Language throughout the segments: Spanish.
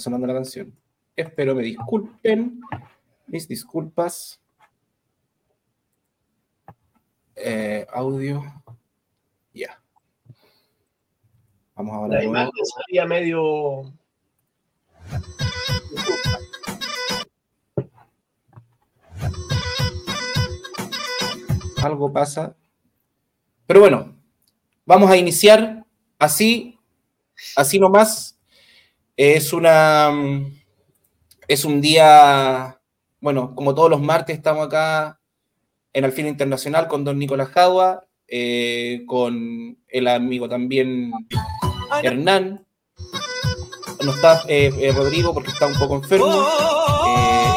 está sonando la canción. Espero me disculpen. Mis disculpas. Eh, audio. Ya. Vamos a hablar. La imagen medio. Algo pasa. Pero bueno, vamos a iniciar así, así nomás. Es una. Es un día. Bueno, como todos los martes, estamos acá en Alfil Internacional con don Nicolás Jadua, eh, con el amigo también Hernán. No está eh, eh, Rodrigo porque está un poco enfermo.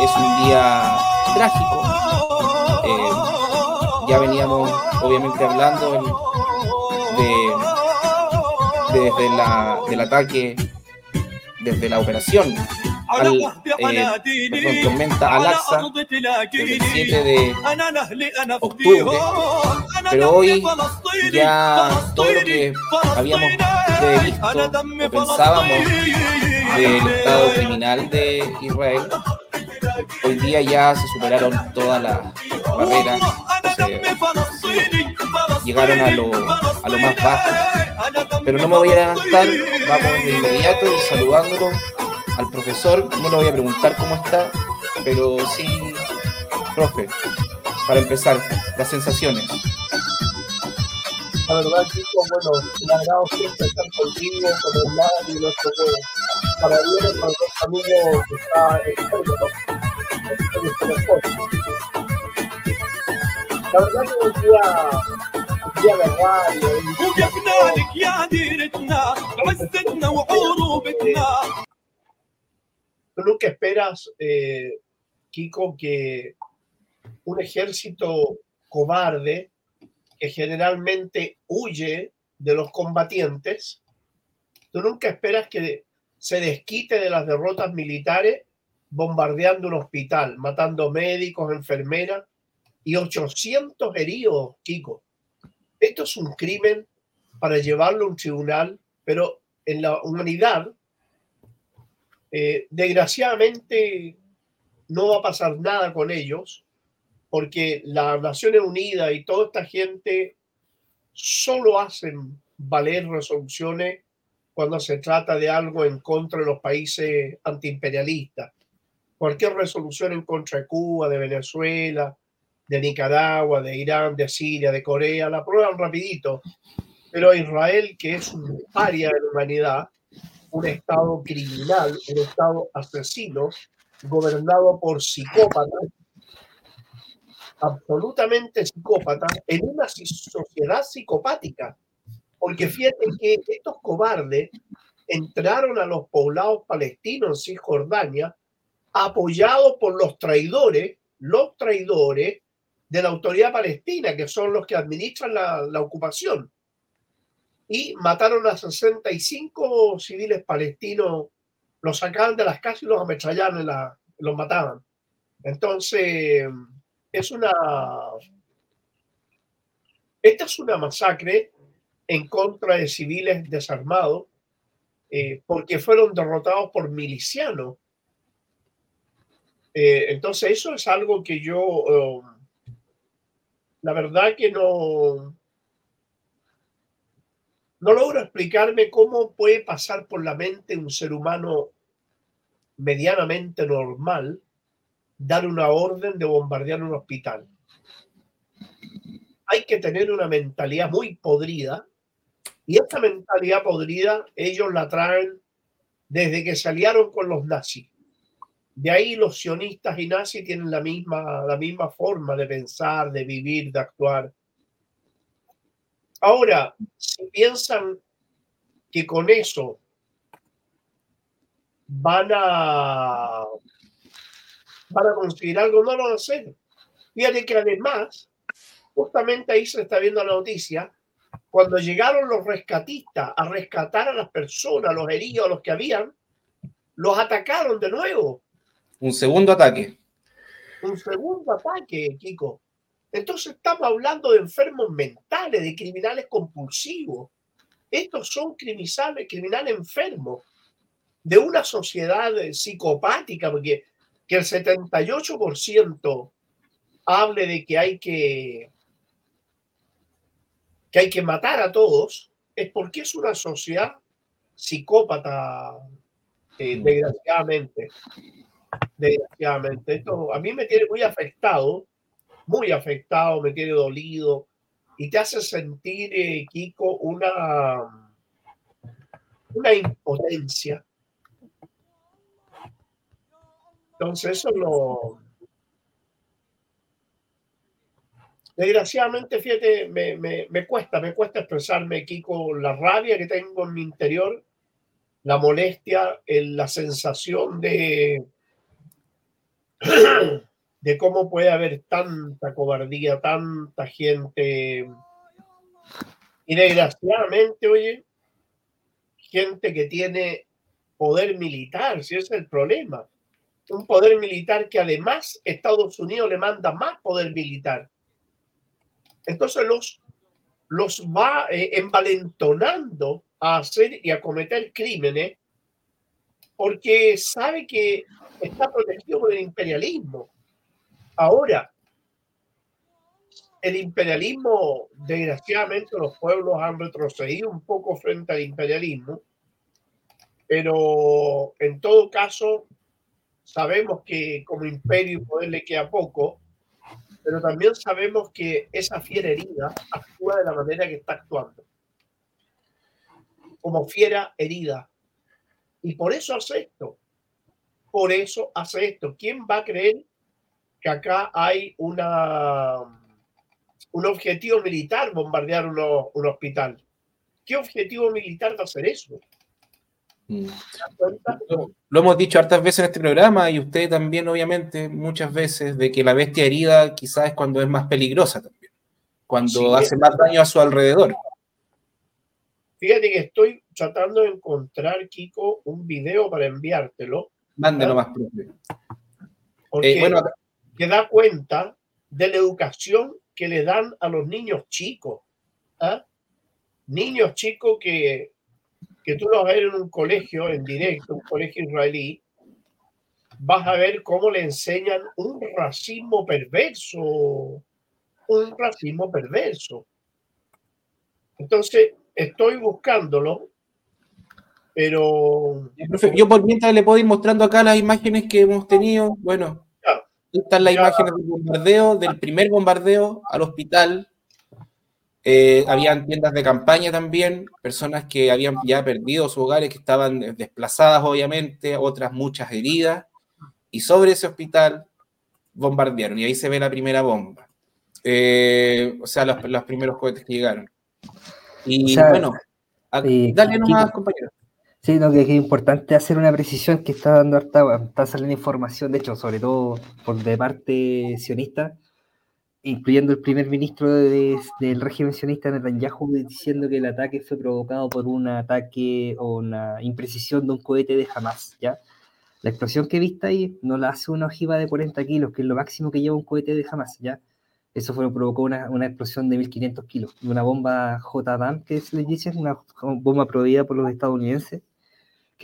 es un día trágico. ya veníamos, obviamente, hablando de, desde la, del ataque, desde la operación al, eh, tormenta Alaxa el 7 de octubre, pero hoy ya todo lo que habíamos previsto o pensábamos del estado criminal de Israel, hoy día ya se superaron todas las barreras, llegaron a lo, a lo más bajo. Pero no me voy a adelantar, vamos de inmediato y saludándolo al profesor, no le voy a preguntar cómo está, pero sí, profe, para empezar, las sensaciones. La verdad, chicos, bueno, me agrado siempre estar contigo, con el lado y nuestro juego. Para bien, para los amigos que está experto, La verdad que Tú nunca esperas, eh, Kiko, que un ejército cobarde que generalmente huye de los combatientes, tú nunca esperas que se desquite de las derrotas militares bombardeando un hospital, matando médicos, enfermeras y 800 heridos, Kiko. Esto es un crimen para llevarlo a un tribunal, pero en la humanidad eh, desgraciadamente no va a pasar nada con ellos porque las Naciones Unidas y toda esta gente solo hacen valer resoluciones cuando se trata de algo en contra de los países antiimperialistas. Cualquier resolución en contra de Cuba, de Venezuela, de Nicaragua, de Irán, de Siria, de Corea, la aprueban rapidito. Pero Israel, que es un área de la humanidad, un Estado criminal, un Estado asesino, gobernado por psicópatas, absolutamente psicópatas, en una sociedad psicopática. Porque fíjate que estos cobardes entraron a los poblados palestinos en Cisjordania apoyados por los traidores, los traidores de la autoridad palestina, que son los que administran la, la ocupación y mataron a 65 civiles palestinos, los sacaban de las casas y los ametrallaban, la, los mataban. Entonces, es una... Esta es una masacre en contra de civiles desarmados eh, porque fueron derrotados por milicianos. Eh, entonces, eso es algo que yo, um, la verdad que no, no logro explicarme cómo puede pasar por la mente un ser humano medianamente normal dar una orden de bombardear un hospital. Hay que tener una mentalidad muy podrida y esta mentalidad podrida ellos la traen desde que se aliaron con los nazis. De ahí los sionistas y nazis tienen la misma, la misma forma de pensar, de vivir, de actuar. Ahora, si piensan que con eso van a, van a conseguir algo, no lo van a hacer. Fíjate que además, justamente ahí se está viendo la noticia, cuando llegaron los rescatistas a rescatar a las personas, los heridos, los que habían, los atacaron de nuevo. Un segundo ataque. Un segundo ataque, Kiko. Entonces estamos hablando de enfermos mentales, de criminales compulsivos. Estos son criminales, criminales enfermos. de una sociedad psicopática, porque que el 78% hable de que hay que, que hay que matar a todos, es porque es una sociedad psicópata, eh, mm. desgraciadamente. Desgraciadamente. Esto a mí me tiene muy afectado, muy afectado, me tiene dolido y te hace sentir, eh, Kiko, una, una impotencia. Entonces eso lo... Desgraciadamente, fíjate, me, me, me cuesta, me cuesta expresarme, Kiko, la rabia que tengo en mi interior, la molestia, la sensación de, de cómo puede haber tanta cobardía, tanta gente. Y desgraciadamente, oye, gente que tiene poder militar, si es el problema. Un poder militar que además Estados Unidos le manda más poder militar. Entonces los, los va eh, envalentonando a hacer y a cometer crímenes porque sabe que está protegido por el imperialismo. Ahora, el imperialismo, desgraciadamente, los pueblos han retrocedido un poco frente al imperialismo, pero en todo caso, sabemos que como imperio y poder le queda poco, pero también sabemos que esa fiera herida actúa de la manera que está actuando. Como fiera herida. Y por eso hace esto. Por eso hace esto. ¿Quién va a creer que acá hay una, un objetivo militar bombardear un hospital? ¿Qué objetivo militar va a hacer eso? Mm. Lo hemos dicho hartas veces en este programa y usted también, obviamente, muchas veces, de que la bestia herida quizás es cuando es más peligrosa también, cuando hace más daño a su alrededor. Fíjate que estoy tratando de encontrar, Kiko, un video para enviártelo. Mándelo más propio. Porque eh, bueno, que da cuenta de la educación que le dan a los niños chicos. ¿ah? Niños chicos que que tú lo vas a ver en un colegio en directo, un colegio israelí, vas a ver cómo le enseñan un racismo perverso, un racismo perverso. Entonces, estoy buscándolo, pero... Yo por mientras le puedo ir mostrando acá las imágenes que hemos tenido. Bueno, están las imágenes del bombardeo, del primer bombardeo al hospital eh, habían tiendas de campaña también, personas que habían ya perdido sus hogares, que estaban desplazadas obviamente, otras muchas heridas, y sobre ese hospital bombardearon, y ahí se ve la primera bomba. Eh, o sea, los, primeros cohetes que llegaron. Y bueno, dale nomás, compañero. Sí, lo que es importante hacer una precisión que está dando harta, está saliendo información, de hecho, sobre todo por de parte sionista, incluyendo el primer ministro del régimen sionista Netanyahu, diciendo que el ataque fue provocado por un ataque o una imprecisión de un cohete de Hamas, ¿ya? La explosión que viste ahí no la hace una ojiva de 40 kilos, que es lo máximo que lleva un cohete de Hamas, ¿ya? Eso fue, provocó una, una explosión de 1500 kilos, una bomba JDAM, que se le dice, una bomba prohibida por los estadounidenses,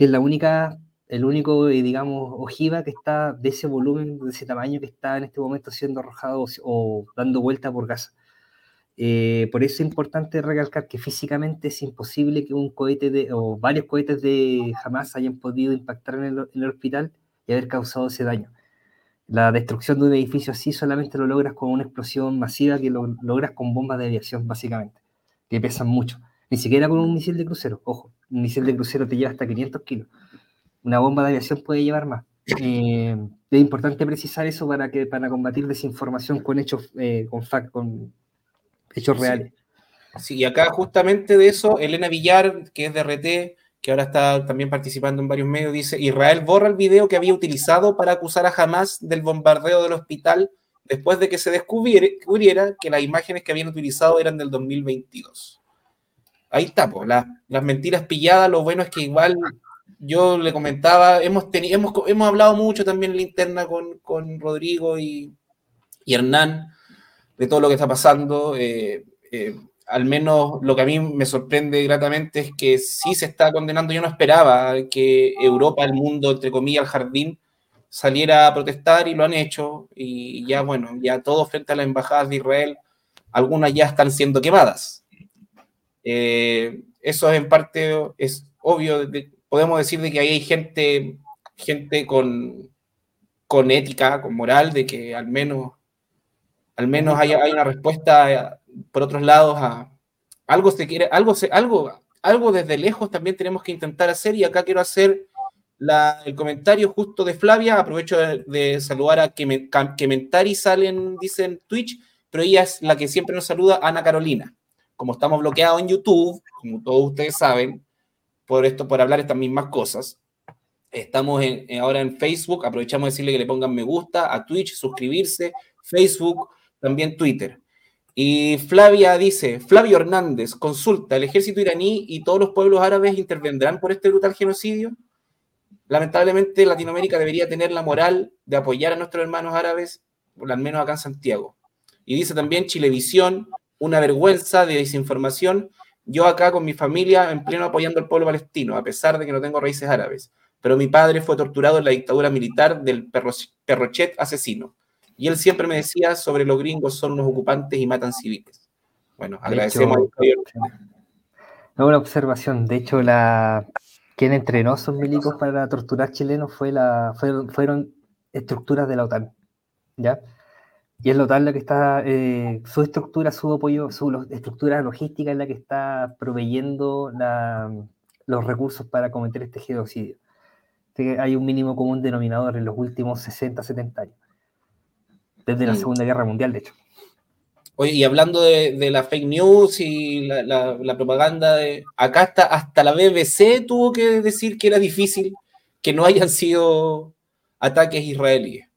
que es la única el único, eh, digamos, ojiva que está de ese volumen, de ese tamaño que está en este momento siendo arrojado o, dando vuelta por gas. Eh, por eso es importante recalcar que físicamente es imposible que un cohete de, o varios cohetes de jamás hayan podido impactar en el, hospital y haber causado ese daño. La destrucción de un edificio así solamente lo logras con una explosión masiva que lo logras con bombas de aviación, básicamente, que pesan mucho. Ni siquiera con un misil de crucero, ojo, un misil de crucero te lleva hasta 500 kilos una bomba de aviación puede llevar más. Eh, es importante precisar eso para que para combatir desinformación con hechos eh, con, con hechos reales. Sí. y acá justamente de eso, Elena Villar, que es de RT, que ahora está también participando en varios medios, dice, Israel borra el video que había utilizado para acusar a Hamas del bombardeo del hospital después de que se descubriera que las imágenes que habían utilizado eran del 2022. Ahí está, pues, las mentiras pilladas, lo bueno es que igual yo le comentaba, hemos, hemos, hemos hablado mucho también en la interna con, Rodrigo y, Hernán de todo lo que está pasando. Eh, eh, al menos lo que a mí me sorprende gratamente es que sí se está condenando. Yo no esperaba que Europa, el mundo, entre comillas, el jardín, saliera a protestar y lo han hecho. Y ya, bueno, ya todo frente a las embajadas de Israel, algunas ya están siendo quemadas. Eh, eso en parte es obvio. podemos decir de que ahí hay gente, gente con, con ética, con moral, de que al menos, al menos hay, hay una respuesta por otros lados, a, algo se quiere, algo, se, algo, algo desde lejos también tenemos que intentar hacer y acá quiero hacer la, el comentario justo de Flavia, aprovecho de, saludar a que, me, que Mentari salen, dicen Twitch, pero ella es la que siempre nos saluda, Ana Carolina. Como estamos bloqueados en YouTube, como todos ustedes saben, por esto, por hablar estas mismas cosas, estamos ahora en Facebook, aprovechamos de decirle que le pongan me gusta, a Twitch, suscribirse, Facebook, también Twitter. Y Flavia dice, Flavio Hernández, consulta, ¿el ejército iraní y todos los pueblos árabes intervendrán por este brutal genocidio? Lamentablemente Latinoamérica debería tener la moral de apoyar a nuestros hermanos árabes, al menos acá en Santiago. Y dice también Chilevisión, una vergüenza de desinformación. Yo acá con mi familia en pleno apoyando al pueblo palestino, a pesar de que no tengo raíces árabes. Pero mi padre fue torturado en la dictadura militar del perrochet asesino. Y él siempre me decía sobre los gringos son unos ocupantes y matan civiles. Bueno, agradecemos Una buena observación. De hecho, la quien entrenó a esos milicos para torturar chilenos fue la, fueron, estructuras de la OTAN. ¿ya? Y es la OTAN la que está, eh, su estructura, su apoyo, su estructura logística es la que está proveyendo los recursos para cometer este genocidio. hay un mínimo común denominador en los últimos 60, 70 años desde la mm. Segunda Guerra Mundial, de hecho. Oye, y hablando de, la fake news y la, propaganda, de, acá hasta, hasta la BBC tuvo que decir que era difícil que no hayan sido ataques israelíes.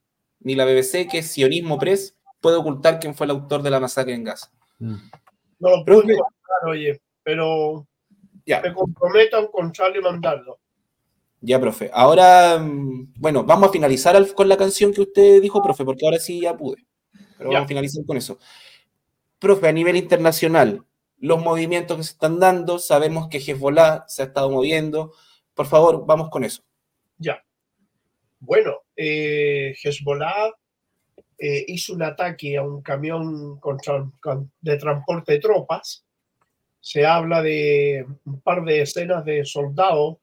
Ni la BBC, que es sionismo press, puede ocultar quién fue el autor de la masacre en Gaza. Mm. No lo puedo oye, pero ya. me comprometan con Charlie mandarlo. Ya, profe. Ahora, mm, bueno, vamos a finalizar con la canción que usted dijo, profe, porque ahora sí ya pude. Pero vamos a finalizar con eso. Profe, a nivel internacional, los movimientos que se están dando, sabemos que Hezbollah se ha estado moviendo. Por favor, vamos con eso. Ya. Bueno, eh, Hezbollah eh, hizo un ataque a un camión de transporte de tropas. Se habla de un par de escenas de soldados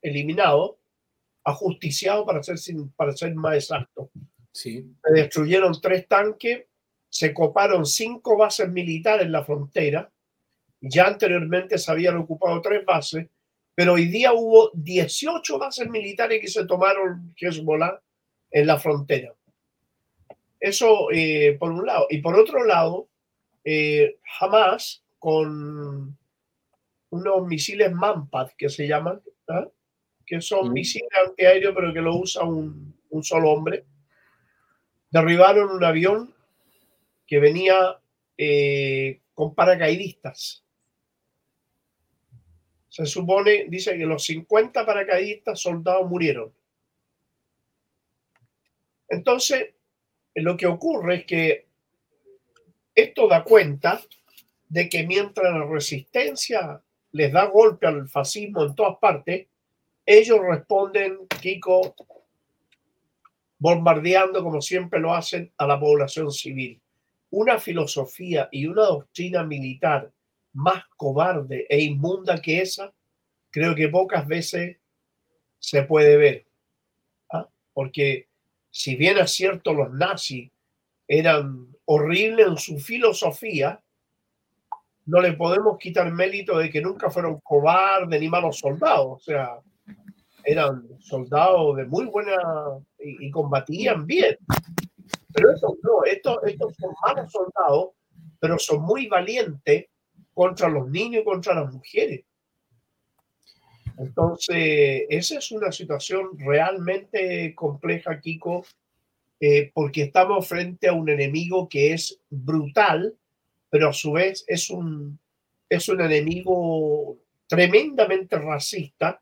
eliminado, ajusticiado para ser, para ser más exacto. Sí. Se destruyeron tres tanques, se coparon cinco bases militares en la frontera. Ya anteriormente se habían ocupado tres bases, pero hoy día hubo 18 bases militares que se tomaron Hezbollah en la frontera. Eso eh, por un lado. Y por otro lado, eh, Hamas con unos misiles Manpad que se llaman, ¿ah? que son misiles antiaéreos, pero que lo usa un, solo hombre. Derribaron un avión que venía eh, con paracaidistas. Se supone, dice que los 50 paracaidistas soldados murieron. Entonces, lo que ocurre es que esto da cuenta de que mientras la resistencia les da golpe al fascismo en todas partes, ellos responden, Kiko, bombardeando como siempre lo hacen a la población civil. Una filosofía y una doctrina militar más cobarde e inmunda que esa, creo que pocas veces se puede ver. ¿ah? Porque si bien es cierto los nazis eran horribles en su filosofía, no le podemos quitar mérito de que nunca fueron cobardes ni malos soldados. O sea, eran soldados de muy buena y, combatían bien. Pero estos no, estos, estos son malos soldados, pero son muy valientes contra los niños y contra las mujeres. Entonces, esa es una situación realmente compleja, Kiko, eh, porque estamos frente a un enemigo que es brutal, pero a su vez es un, es un enemigo tremendamente racista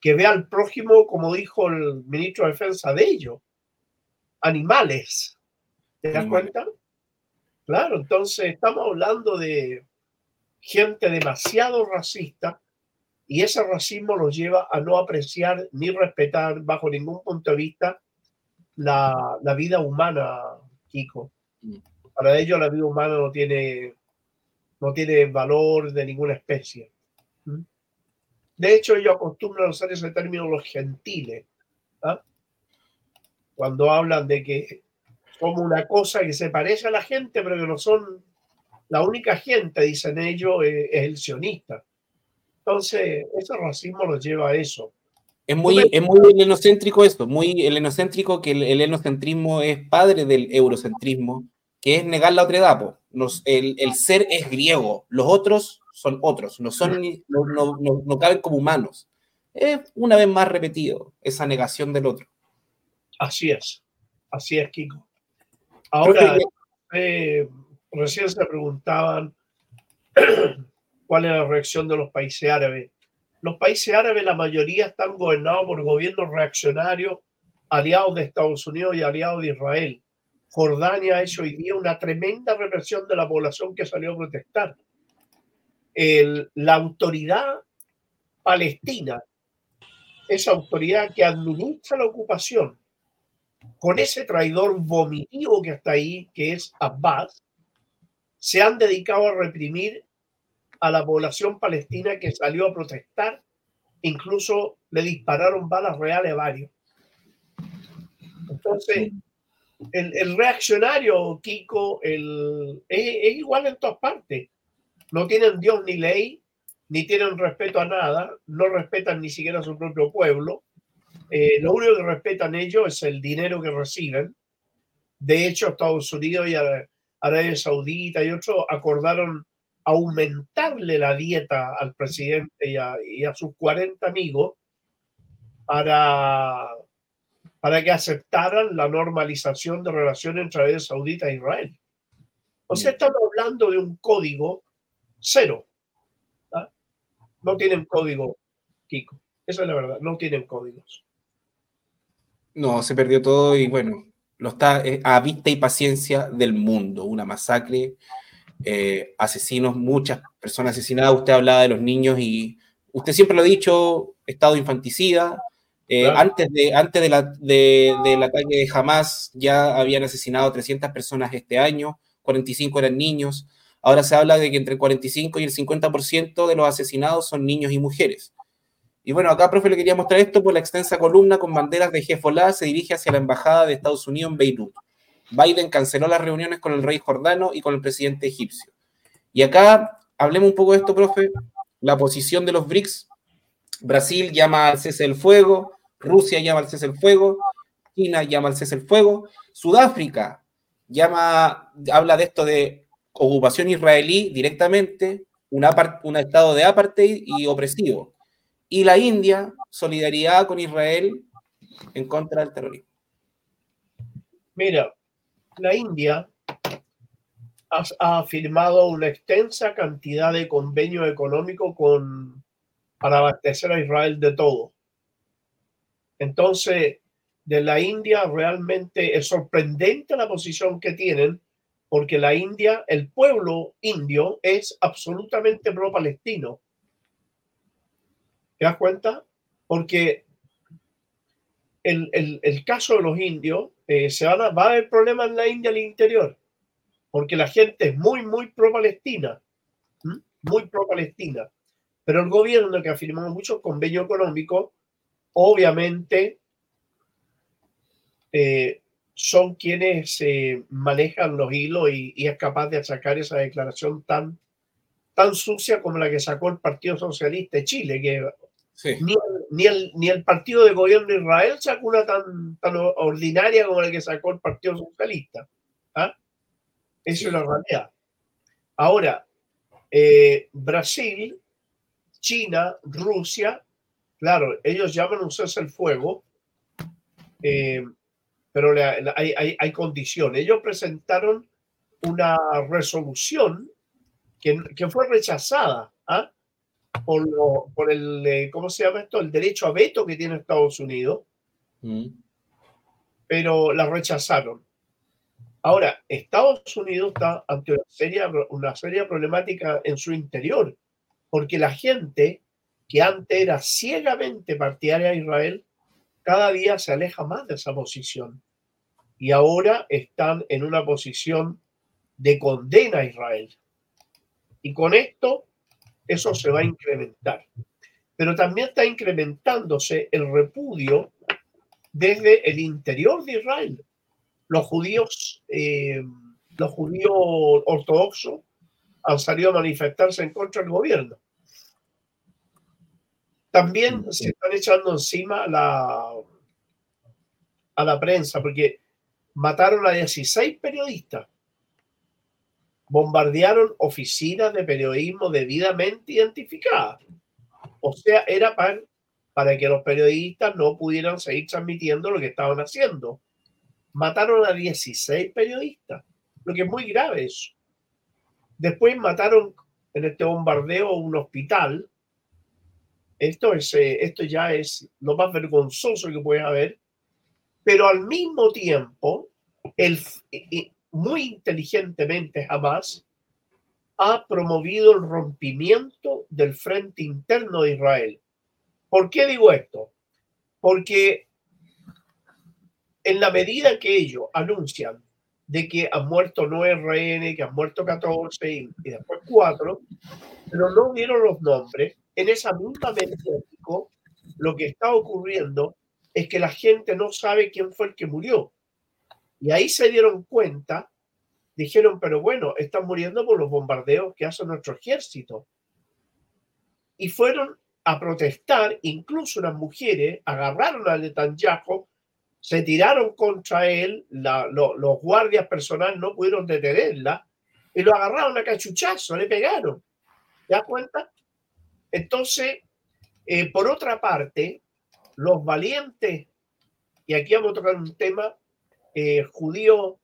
que ve al prójimo, como dijo el ministro de Defensa de ellos, animales. ¿Te das cuenta? Claro, entonces estamos hablando de, gente demasiado racista y ese racismo los lleva a no apreciar ni respetar bajo ningún punto de vista la, vida humana, Kiko. Para ellos la vida humana no tiene, no tiene valor de ninguna especie. ¿Mm? De hecho, ellos acostumbran a usar ese término los gentiles. ¿ah? Cuando hablan de que como una cosa que se parece a la gente, pero que no son la única gente, dicen ellos, es, el sionista. Entonces, ese racismo los lleva a eso. Es muy, es muy helenocéntrico esto, muy helenocéntrico que el, el helenocentrismo es padre del eurocentrismo, que es negar la otra edad. el, el, ser es griego, los otros son otros, no, son, no, no, no, caben como humanos. Es una vez más repetido esa negación del otro. Así es, así es, Kiko. Ahora, eh, recién se preguntaban cuál es la reacción de los países árabes. Los países árabes, la mayoría están gobernados por gobiernos reaccionarios, aliados de Estados Unidos y aliados de Israel. Jordania ha hoy día una tremenda represión de la población que salió a protestar. la autoridad palestina, esa autoridad que administra la ocupación, con ese traidor vomitivo que está ahí, que es Abbas, se han dedicado a reprimir a la población palestina que salió a protestar. Incluso le dispararon balas reales a varios. Entonces, el, reaccionario, Kiko, el, es, igual en todas partes. No tienen Dios ni ley, ni tienen respeto a nada, no respetan ni siquiera a su propio pueblo. Eh, lo único que respetan ellos es el dinero que reciben. De hecho, Estados Unidos y Arabia Saudita y otros acordaron aumentarle la dieta al presidente y a, sus 40 amigos para, para que aceptaran la normalización de relaciones entre Arabia Saudita e Israel. O sea, estamos hablando de un código cero. ¿ah? No tienen código, Kiko. Esa es la verdad, no tienen códigos. No, se perdió todo y bueno, lo está eh, a vista y paciencia del mundo. Una masacre eh, asesinos, muchas personas asesinadas. Usted hablaba de los niños y usted siempre lo ha dicho, estado infanticida. Eh, antes, de, antes de la, de, del ataque de Hamas ya habían asesinado 300 personas este año, 45 eran niños. Ahora se habla de que entre el 45 y el 50% de los asesinados son niños y mujeres. Y bueno, acá, profe, le quería mostrar esto por la extensa columna con banderas de Hezbollah se dirige hacia la embajada de Estados Unidos en Beirut. Biden canceló las reuniones con el rey jordano y con el presidente egipcio. Y acá hablemos un poco de esto, profe. La posición de los BRICS. Brasil llama al cese del fuego, Rusia llama al cese del fuego, China llama al cese del fuego, Sudáfrica llama, habla de esto de ocupación israelí directamente, un, un estado de apartheid y opresivo. Y la India, solidaridad con Israel en contra del terrorismo. Mira, la India ha, firmado una extensa cantidad de convenios económicos con, para abastecer a Israel de todo. Entonces, de la India realmente es sorprendente la posición que tienen, porque la India, el pueblo indio es absolutamente pro-palestino. ¿Te das cuenta? Porque el, el caso de los indios eh, se van a, va a haber problemas en la India al interior, porque la gente es muy, muy pro-palestina, muy pro-palestina. Pero el gobierno que ha firmado muchos convenios económicos, obviamente eh, son quienes eh, manejan los hilos y, es capaz de sacar esa declaración tan, tan sucia como la que sacó el Partido Socialista de Chile, que ni, el, ni, el, partido de gobierno de Israel sacó una tan, tan ordinaria como la que sacó el Partido Socialista. ¿ah? Eso es la realidad. Ahora, eh, Brasil, China, Rusia, claro, ellos llaman un cese el fuego, eh, pero hay, hay, hay, condiciones. Ellos presentaron una resolución que, que fue rechazada. ¿ah? Por, por el, eh, ¿cómo se llama esto? El derecho a veto que tiene Estados Unidos, mm. pero la rechazaron. Ahora, Estados Unidos está ante una seria, una seria problemática en su interior, porque la gente que antes era ciegamente partidaria a Israel, cada día se aleja más de esa posición. Y ahora están en una posición de condena a Israel. Y con esto, eso se va a incrementar. Pero también está incrementándose el repudio desde el interior de Israel. Los judíos, eh, los judíos ortodoxos han salido a manifestarse en contra del gobierno. También se están echando encima la, a la prensa porque mataron a 16 periodistas bombardearon oficinas de periodismo debidamente identificadas. O sea, era para, para que los periodistas no pudieran seguir transmitiendo lo que estaban haciendo. Mataron a 16 periodistas, lo que es muy grave eso. Después mataron en este bombardeo un hospital. Esto, es, eh, esto ya es lo más vergonzoso que puede haber. Pero al mismo tiempo, el, muy inteligentemente jamás ha promovido el rompimiento del frente interno de Israel. ¿Por qué digo esto? Porque en la medida que ellos anuncian de que han muerto nueve rehenes, que han muerto 14 y, después cuatro, pero no dieron los nombres, en esa misma medida lo que está ocurriendo es que la gente no sabe quién fue el que murió. Y ahí se dieron cuenta, dijeron, pero bueno, están muriendo por los bombardeos que hace nuestro ejército. Y fueron a protestar, incluso las mujeres agarraron a Netanyahu, se tiraron contra él, los guardias personales no pudieron detenerla, y lo agarraron a cachuchazo, le pegaron. ¿Te das cuenta? Entonces, eh, por otra parte, los valientes, y aquí vamos a tocar un tema eh, judíos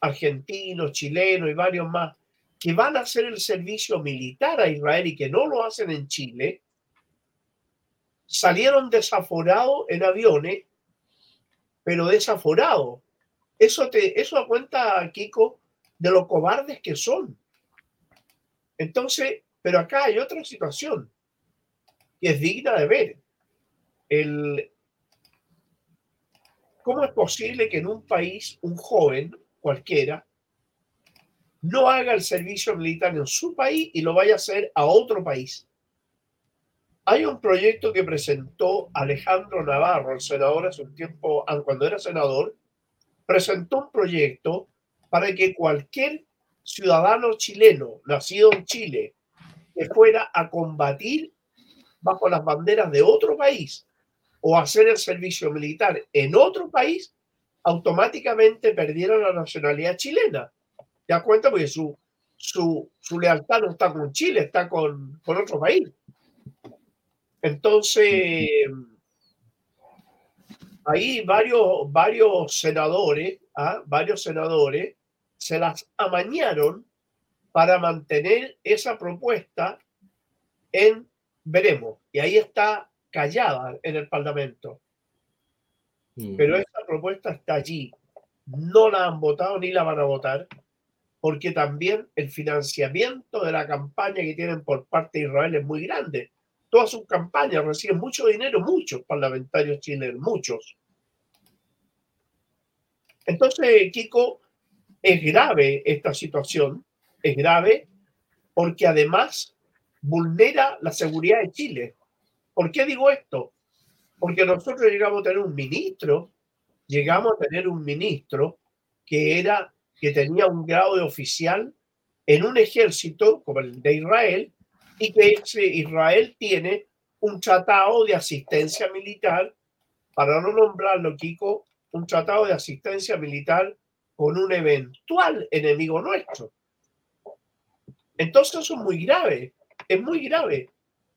argentinos, chilenos y varios más, que van a hacer el servicio militar a Israel y que no lo hacen en Chile, salieron desaforados en aviones, pero desaforados. Eso, te, eso cuenta, Kiko, de lo cobardes que son. Entonces, pero acá hay otra situación que es digna de ver. El, ¿Cómo es posible que en un país un joven cualquiera no haga el servicio militar en su país y lo vaya a hacer a otro país? Hay un proyecto que presentó Alejandro Navarro, el senador hace un tiempo, ah, cuando era senador, presentó un proyecto para que cualquier ciudadano chileno nacido en Chile que fuera a combatir bajo las banderas de otro país o hacer el servicio militar en otro país, automáticamente perdieron la nacionalidad chilena. ¿Te das cuenta? Porque su, su, su lealtad no está con Chile, está con, con otro país. Entonces, ahí varios, varios senadores, ¿ah? varios senadores se las amañaron para mantener esa propuesta en veremos. Y ahí está callada en el Parlamento. Mm. Pero esta propuesta está allí. No la han votado ni la van a votar, porque también el financiamiento de la campaña que tienen por parte de Israel es muy grande. Todas sus campañas reciben mucho dinero, muchos parlamentarios chilenos, muchos. Entonces, Kiko, es grave esta situación, es grave porque además vulnera la seguridad de Chile. ¿Por qué digo esto? Porque nosotros llegamos a tener un ministro, llegamos a tener un ministro que era, que tenía un grado de oficial en un ejército como el de Israel y que Israel tiene un tratado de asistencia militar, para no nombrarlo, Kiko, un tratado de asistencia militar con un eventual enemigo nuestro. Entonces eso es muy grave, es muy grave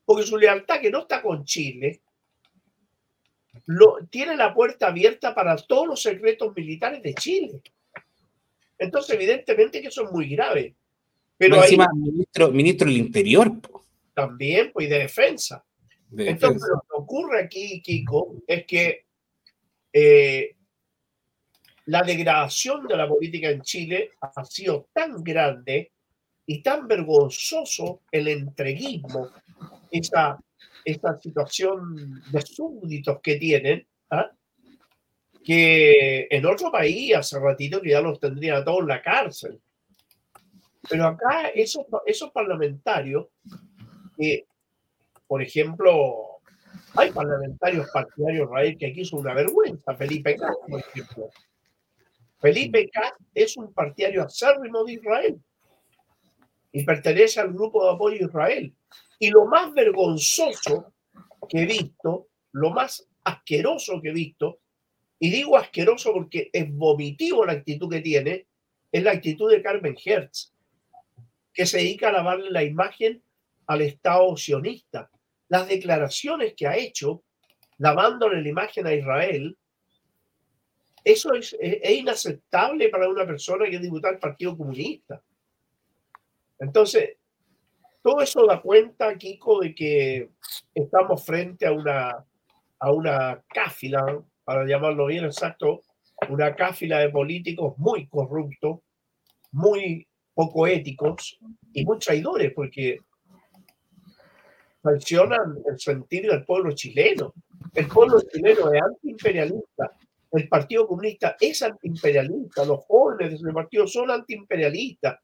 porque su lealtad que no está con Chile, lo, tiene la puerta abierta para todos los secretos militares de Chile. Entonces, evidentemente que eso es muy grave. Pero encima, ministro, ministro del Interior. También, pues, de defensa. Entonces, lo que ocurre aquí, Kiko, es que eh, la degradación de la política en Chile ha sido tan grande y tan vergonzoso el entreguismo, esa, esta situación de súbditos que tienen, ¿ah? que en otro país hace ratito que ya los tendría todos en la cárcel. Pero acá esos, esos parlamentarios, que, por ejemplo, hay parlamentarios partidarios Israel que aquí son una vergüenza. Felipe K, por ejemplo. Felipe K es un partidario acérrimo de Israel y pertenece al grupo de apoyo a Israel. Y lo más vergonzoso que he visto, lo más asqueroso que he visto, y digo asqueroso porque es vomitivo la actitud que tiene, es la actitud de Carmen Hertz, que se dedica a lavarle la imagen al Estado sionista. Las declaraciones que ha hecho, lavándole la imagen a Israel, eso es, inaceptable para una persona que es diputada del Partido Comunista. Entonces, todo eso da cuenta, Kiko, de que estamos frente a una, a una cáfila para llamarlo bien exacto, una cáfila de políticos muy corruptos, muy poco éticos y muy traidores, porque sancionan el sentir del pueblo chileno. El pueblo chileno es antiimperialista, el Partido Comunista es antiimperialista, los jóvenes del partido son antiimperialistas.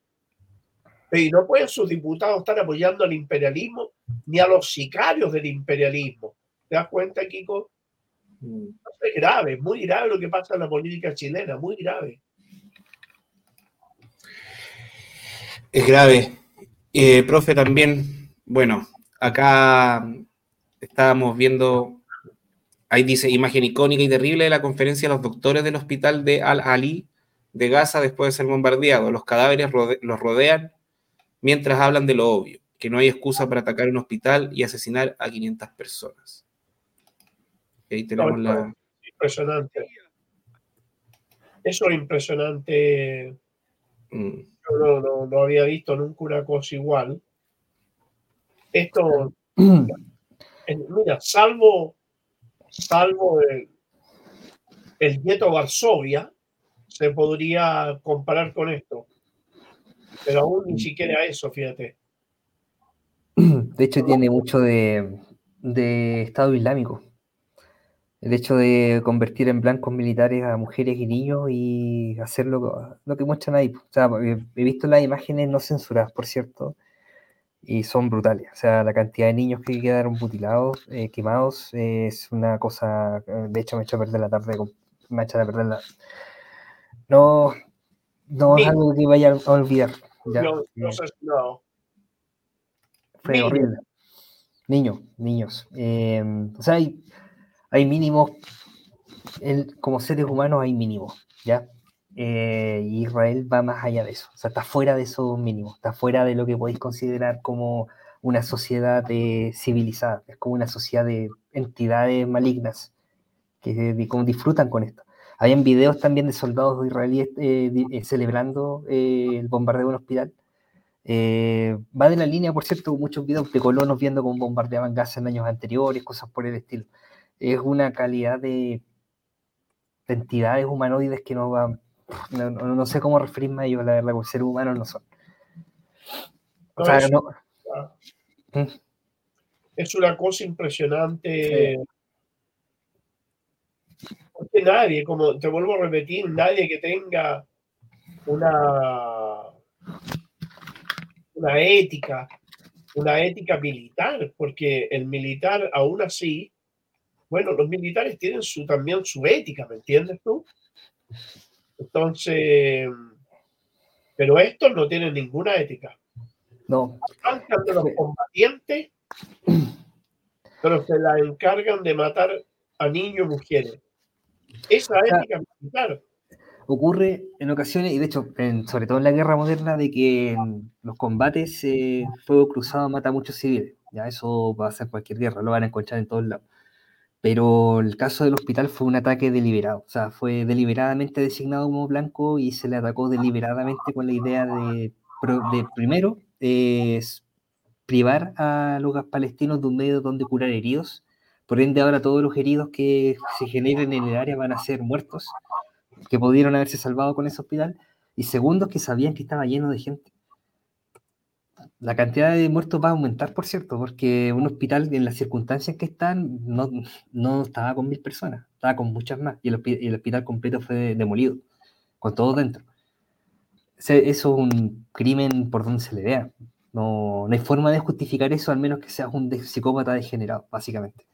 Y no pueden sus diputados estar apoyando al imperialismo ni a los sicarios del imperialismo. ¿Te das cuenta, Kiko? Es grave, muy grave lo que pasa en la política chilena, muy grave. Es grave. Eh, profe, también, bueno, acá estábamos viendo, ahí dice, imagen icónica y terrible de la conferencia de los doctores del hospital de Al-Ali de Gaza después de ser bombardeado. Los cadáveres los rodean mientras hablan de lo obvio, que no hay excusa para atacar un hospital y asesinar a 500 personas. Ahí tenemos la... Impresionante. Eso es impresionante. Mm. Yo no, no, había visto nunca una cosa igual. Esto, mira, salvo, salvo el, el gueto Varsovia, se podría comparar con esto. Pero aún ni siquiera eso, fíjate. De hecho, tiene mucho de, de Estado Islámico el hecho de convertir en blancos militares a mujeres y niños y hacer lo, que muestran ahí. O sea, he visto las imágenes no censuradas, por cierto, y son brutales. O sea, la cantidad de niños que quedaron mutilados, eh, quemados, es una cosa. De hecho, me echa a perder la tarde, me echa a perder la. No, no es algo que vaya a olvidar. no, no, no. Fue horrible. Niños, niños. Eh, o sea, hay hay mínimos, como seres humanos hay mínimos, ¿ya? Eh, Israel va más allá de eso, o sea, está fuera de esos mínimos, está fuera de lo que podéis considerar como una sociedad civilizada, es como una sociedad de entidades malignas que disfrutan con esto. Habían videos también de soldados israelíes eh, eh, celebrando el bombardeo de un hospital. va de la línea, por cierto, muchos videos de colonos viendo cómo bombardeaban Gaza en años anteriores, cosas por el estilo es una calidad de, entidades humanoides que no va, no, sé cómo referirme a ellos, la verdad, como seres humanos no son. ¿Mm? es, una cosa impresionante. Nadie, como te vuelvo a repetir, nadie que tenga una, una ética, una ética militar, porque el militar aún así bueno, los militares tienen su, también su ética, ¿me entiendes tú? Entonces, pero estos no tienen ninguna ética. No. Arrancan de los combatientes, pero se la encargan de matar a niños y mujeres. Esa ética militar. Ocurre en ocasiones, y de hecho, sobre todo en la guerra moderna, de que en los combates eh, fuego cruzado mata a muchos civiles. Ya eso va a ser cualquier guerra, lo van a encontrar en todos lados. Pero el caso del hospital fue un ataque deliberado, o sea, fue deliberadamente designado como blanco y se le atacó deliberadamente con la idea de, de primero, privar a los palestinos de un medio donde curar heridos. Por ende, ahora todos los heridos que se generen en el área van a ser muertos que pudieron haberse salvado con ese hospital, y segundo, que sabían que estaba lleno de gente. La cantidad de muertos va a aumentar, por cierto, porque un hospital en las circunstancias que están no, no estaba con mil personas, estaba con muchas más, y el, hospital completo fue demolido, con todo dentro. Eso es un crimen por donde se le vea. No, no hay forma de justificar eso, al menos que seas un psicópata degenerado, básicamente.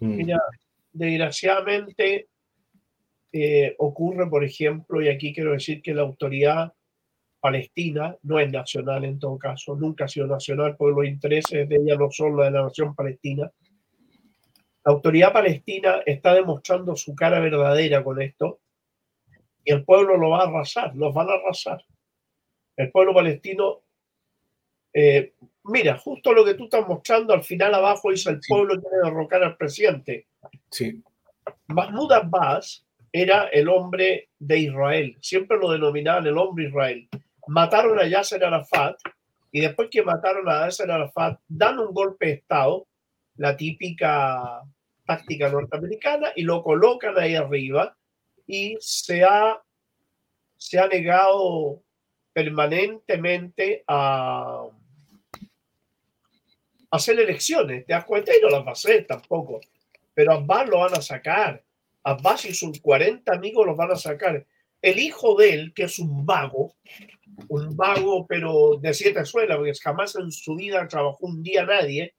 Mm. Mira, desgraciadamente eh, ocurre, por ejemplo, y aquí quiero decir que la autoridad palestina no es nacional en todo caso, nunca ha sido nacional porque los intereses de ella no son los de la nación palestina. La autoridad palestina está demostrando su cara verdadera con esto y el pueblo lo va a arrasar, los van a arrasar. El pueblo palestino, eh, mira, justo lo que tú estás mostrando, al final abajo dice el pueblo quiere derrocar al presidente. Sí. Mahmoud Abbas era el hombre de Israel, siempre lo denominaban el hombre Israel mataron a Yasser Arafat y después que mataron a Yasser Arafat dan un golpe de Estado, la típica táctica norteamericana, y lo colocan ahí arriba y se ha, se ha negado permanentemente a hacer elecciones. ¿Te das cuenta? Y no las va a hacer tampoco. Pero a Abbas lo van a sacar. Abbas y sus 40 amigos los van a sacar. El hijo de él, que es un vago, un vago, pero de siete suelas, porque jamás en su vida trabajó un día nadie,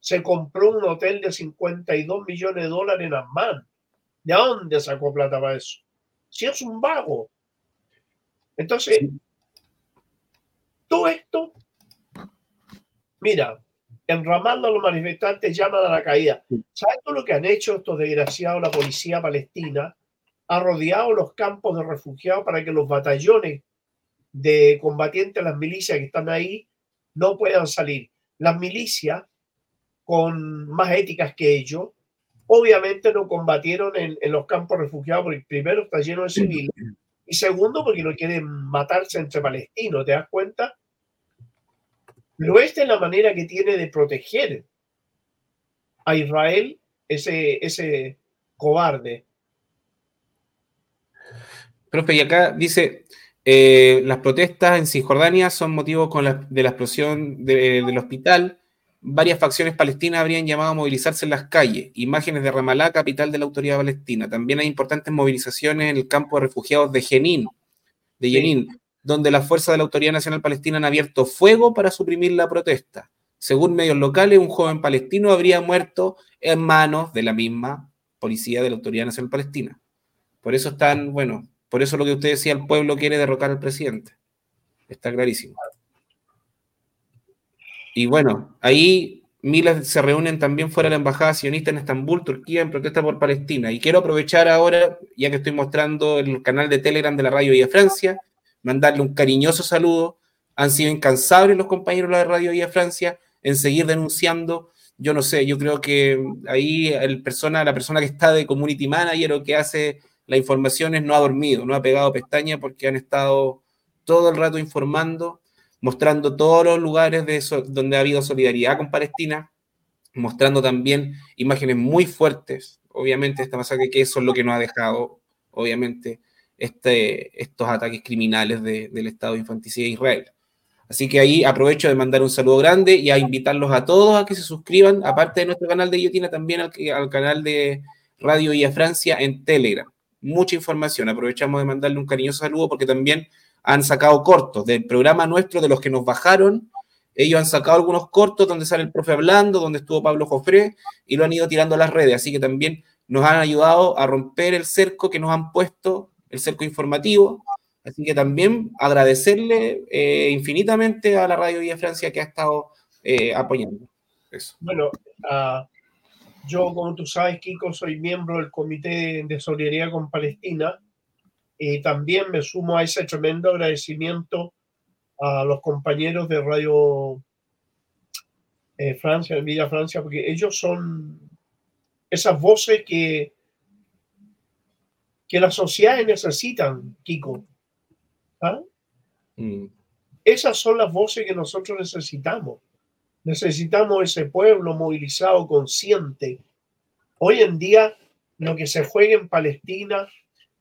se compró un hotel de 52 millones de dólares en Amman. ¿De dónde sacó plata para eso? Si es un vago. Entonces, todo esto, mira, en Ramallah los manifestantes llaman a la caída. ¿Sabes todo lo que han hecho estos desgraciados, la policía palestina? Ha rodeado los campos de refugiados para que los batallones de combatientes, las milicias que están ahí, no puedan salir. Las milicias, con más éticas que ellos, obviamente no combatieron en, los campos refugiados, porque primero está lleno de civiles, y segundo porque no quieren matarse entre palestinos, ¿te das cuenta? Pero esta es la manera que tiene de proteger a Israel ese, ese cobarde. Profe, y acá dice, eh, las protestas en Cisjordania son motivo de la explosión del hospital. Varias facciones palestinas habrían llamado a movilizarse en las calles. Imágenes de Ramallah, capital de la autoridad palestina. También hay importantes movilizaciones en el campo de refugiados de Jenin, de Jenin, donde las fuerzas de la Autoridad Nacional Palestina han abierto fuego para suprimir la protesta. Según medios locales, un joven palestino habría muerto en manos de la misma policía de la Autoridad Nacional Palestina. Por eso están, bueno, por eso lo que usted decía, el pueblo quiere derrocar al presidente. Está clarísimo. Y bueno, ahí miles se reúnen también fuera de la embajada sionista en Estambul, Turquía, en protesta por Palestina. Y quiero aprovechar ahora, ya que estoy mostrando el canal de Telegram de la Radio Vía Francia, mandarle un cariñoso saludo. Han sido incansables los compañeros de Radio Vía Francia en seguir denunciando. Yo no sé, yo creo que ahí el persona, la persona que está de community manager o que hace la información es no ha dormido, no ha pegado pestaña porque han estado todo el rato informando, mostrando todos los lugares de donde ha habido solidaridad con Palestina, mostrando también imágenes muy fuertes, obviamente, esta masacre, que eso es lo que nos ha dejado, obviamente, este, estos ataques criminales del Estado infanticida de Israel. Así que ahí aprovecho de mandar un saludo grande y a invitarlos a todos a que se suscriban, aparte de nuestro canal de Guillotina, también al, al canal de Radio Vía Francia en Telegram mucha información. Aprovechamos de mandarle un cariñoso saludo porque también han sacado cortos del programa nuestro, de los que nos bajaron. Ellos han sacado algunos cortos donde sale el profe hablando, donde estuvo Pablo Jofré, y lo han ido tirando a las redes. Así que también nos han ayudado a romper el cerco que nos han puesto, el cerco informativo. Así que también agradecerle eh, infinitamente a la Radio Vía Francia que ha estado eh, apoyando. Eso. Bueno, uh, yo, como tú sabes, Kiko, soy miembro del Comité de Solidaridad con Palestina y también me sumo a ese tremendo agradecimiento a los compañeros de Radio eh, Francia, en Villa Francia, porque ellos son esas voces que, que las sociedades necesitan, Kiko. ¿Ah? Mm. Esas son las voces que nosotros necesitamos. Necesitamos ese pueblo movilizado, consciente. Hoy en día lo que se juega en Palestina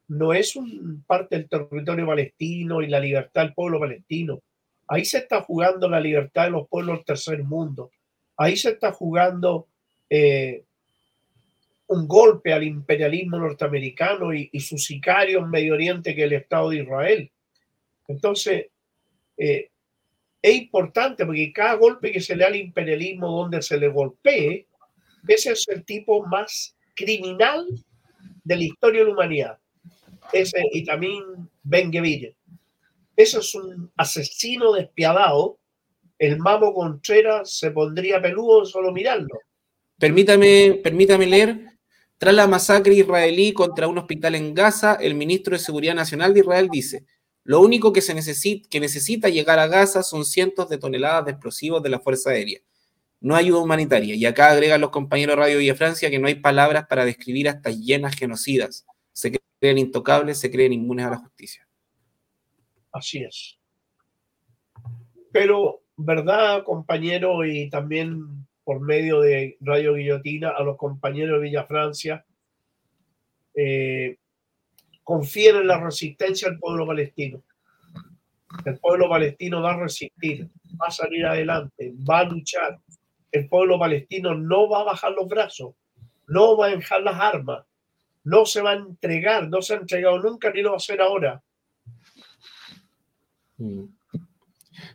no es un parte del territorio palestino y la libertad del pueblo palestino. Ahí se está jugando la libertad de los pueblos del tercer mundo. Ahí se está jugando eh, un golpe al imperialismo norteamericano y, su sicario en Medio Oriente que es el Estado de Israel. Entonces, eh, es importante porque cada golpe que se le da al imperialismo donde se le golpee, ese es el tipo más criminal de la historia de la humanidad. Ese, y también Ben Gevir. Ese es un asesino despiadado. El Mamo Contreras se pondría peludo solo mirarlo. Permítame, permítame leer. Tras la masacre israelí contra un hospital en Gaza, el ministro de Seguridad Nacional de Israel dice, lo único que, se necesita, llegar a Gaza son cientos de toneladas de explosivos de la Fuerza Aérea. No ayuda humanitaria. Y acá agregan los compañeros de Radio Villa Francia que no hay palabras para describir a estas llenas genocidas. Se creen intocables, se creen inmunes a la justicia. Así es. Pero, ¿verdad, compañero? Y también por medio de Radio Guillotina a los compañeros de Villa Francia, eh, en la resistencia del pueblo palestino. El pueblo palestino va a resistir, va a salir adelante, va a luchar. El pueblo palestino no va a bajar los brazos, no va a dejar las armas, no se va a entregar, no se ha entregado nunca ni lo va a hacer ahora. Mm.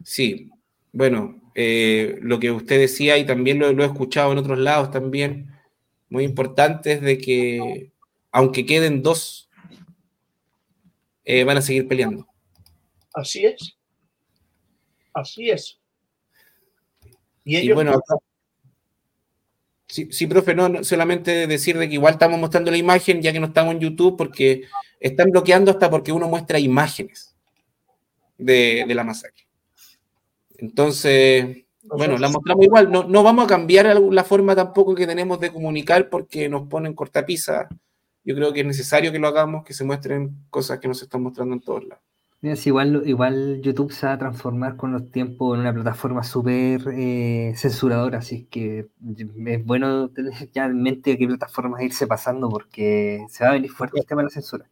Sí, bueno, eh, lo que usted decía y también lo, he escuchado en otros lados también, muy importante es de que aunque queden dos, eh, van a seguir peleando. Así es. Así es. Y, bueno, sí, profe, no, solamente decir de que igual estamos mostrando la imagen ya que no estamos en YouTube porque están bloqueando hasta porque uno muestra imágenes de la masacre. Entonces, bueno, la mostramos igual. No, vamos a cambiar la forma tampoco que tenemos de comunicar porque nos ponen cortapisa. Yo creo que es necesario que lo hagamos, que se muestren cosas que nos están mostrando en todos lados. Es igual, igual YouTube se va a transformar con los tiempos en una plataforma súper eh, censuradora, así que es bueno tener ya en mente qué plataformas irse pasando porque se va a venir fuerte el tema de la censura.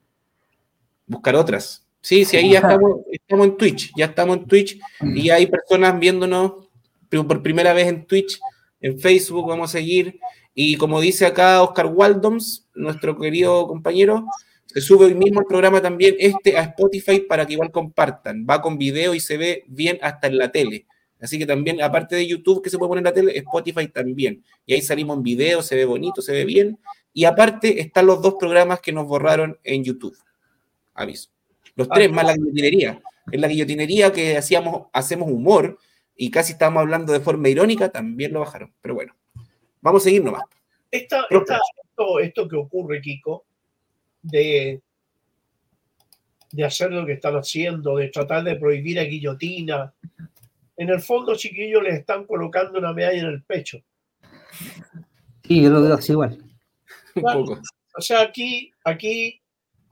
Buscar otras. Sí, sí, ahí ya estamos, en Twitch, ya estamos en Twitch y hay personas viéndonos por primera vez en Twitch, en Facebook, vamos a seguir. Y como dice acá Oscar Waldoms, nuestro querido compañero, se sube hoy mismo el programa también este a Spotify para que igual compartan. Va con video y se ve bien hasta en la tele. Así que también, aparte de YouTube que se puede poner en la tele, Spotify también. Y ahí salimos en video, se ve bonito, se ve bien. Y aparte están los dos programas que nos borraron en YouTube. Aviso. Los tres, más la guillotinería. En la guillotinería que hacíamos, hacemos humor y casi estábamos hablando de forma irónica, también lo bajaron. Pero bueno, vamos a seguir nomás. esto, esto que ocurre, Kiko, de, de hacer lo que están haciendo, de tratar de prohibir a guillotina, en el fondo, chiquillos, les están colocando una medalla en el pecho. Sí, yo lo veo así igual. O sea, aquí, aquí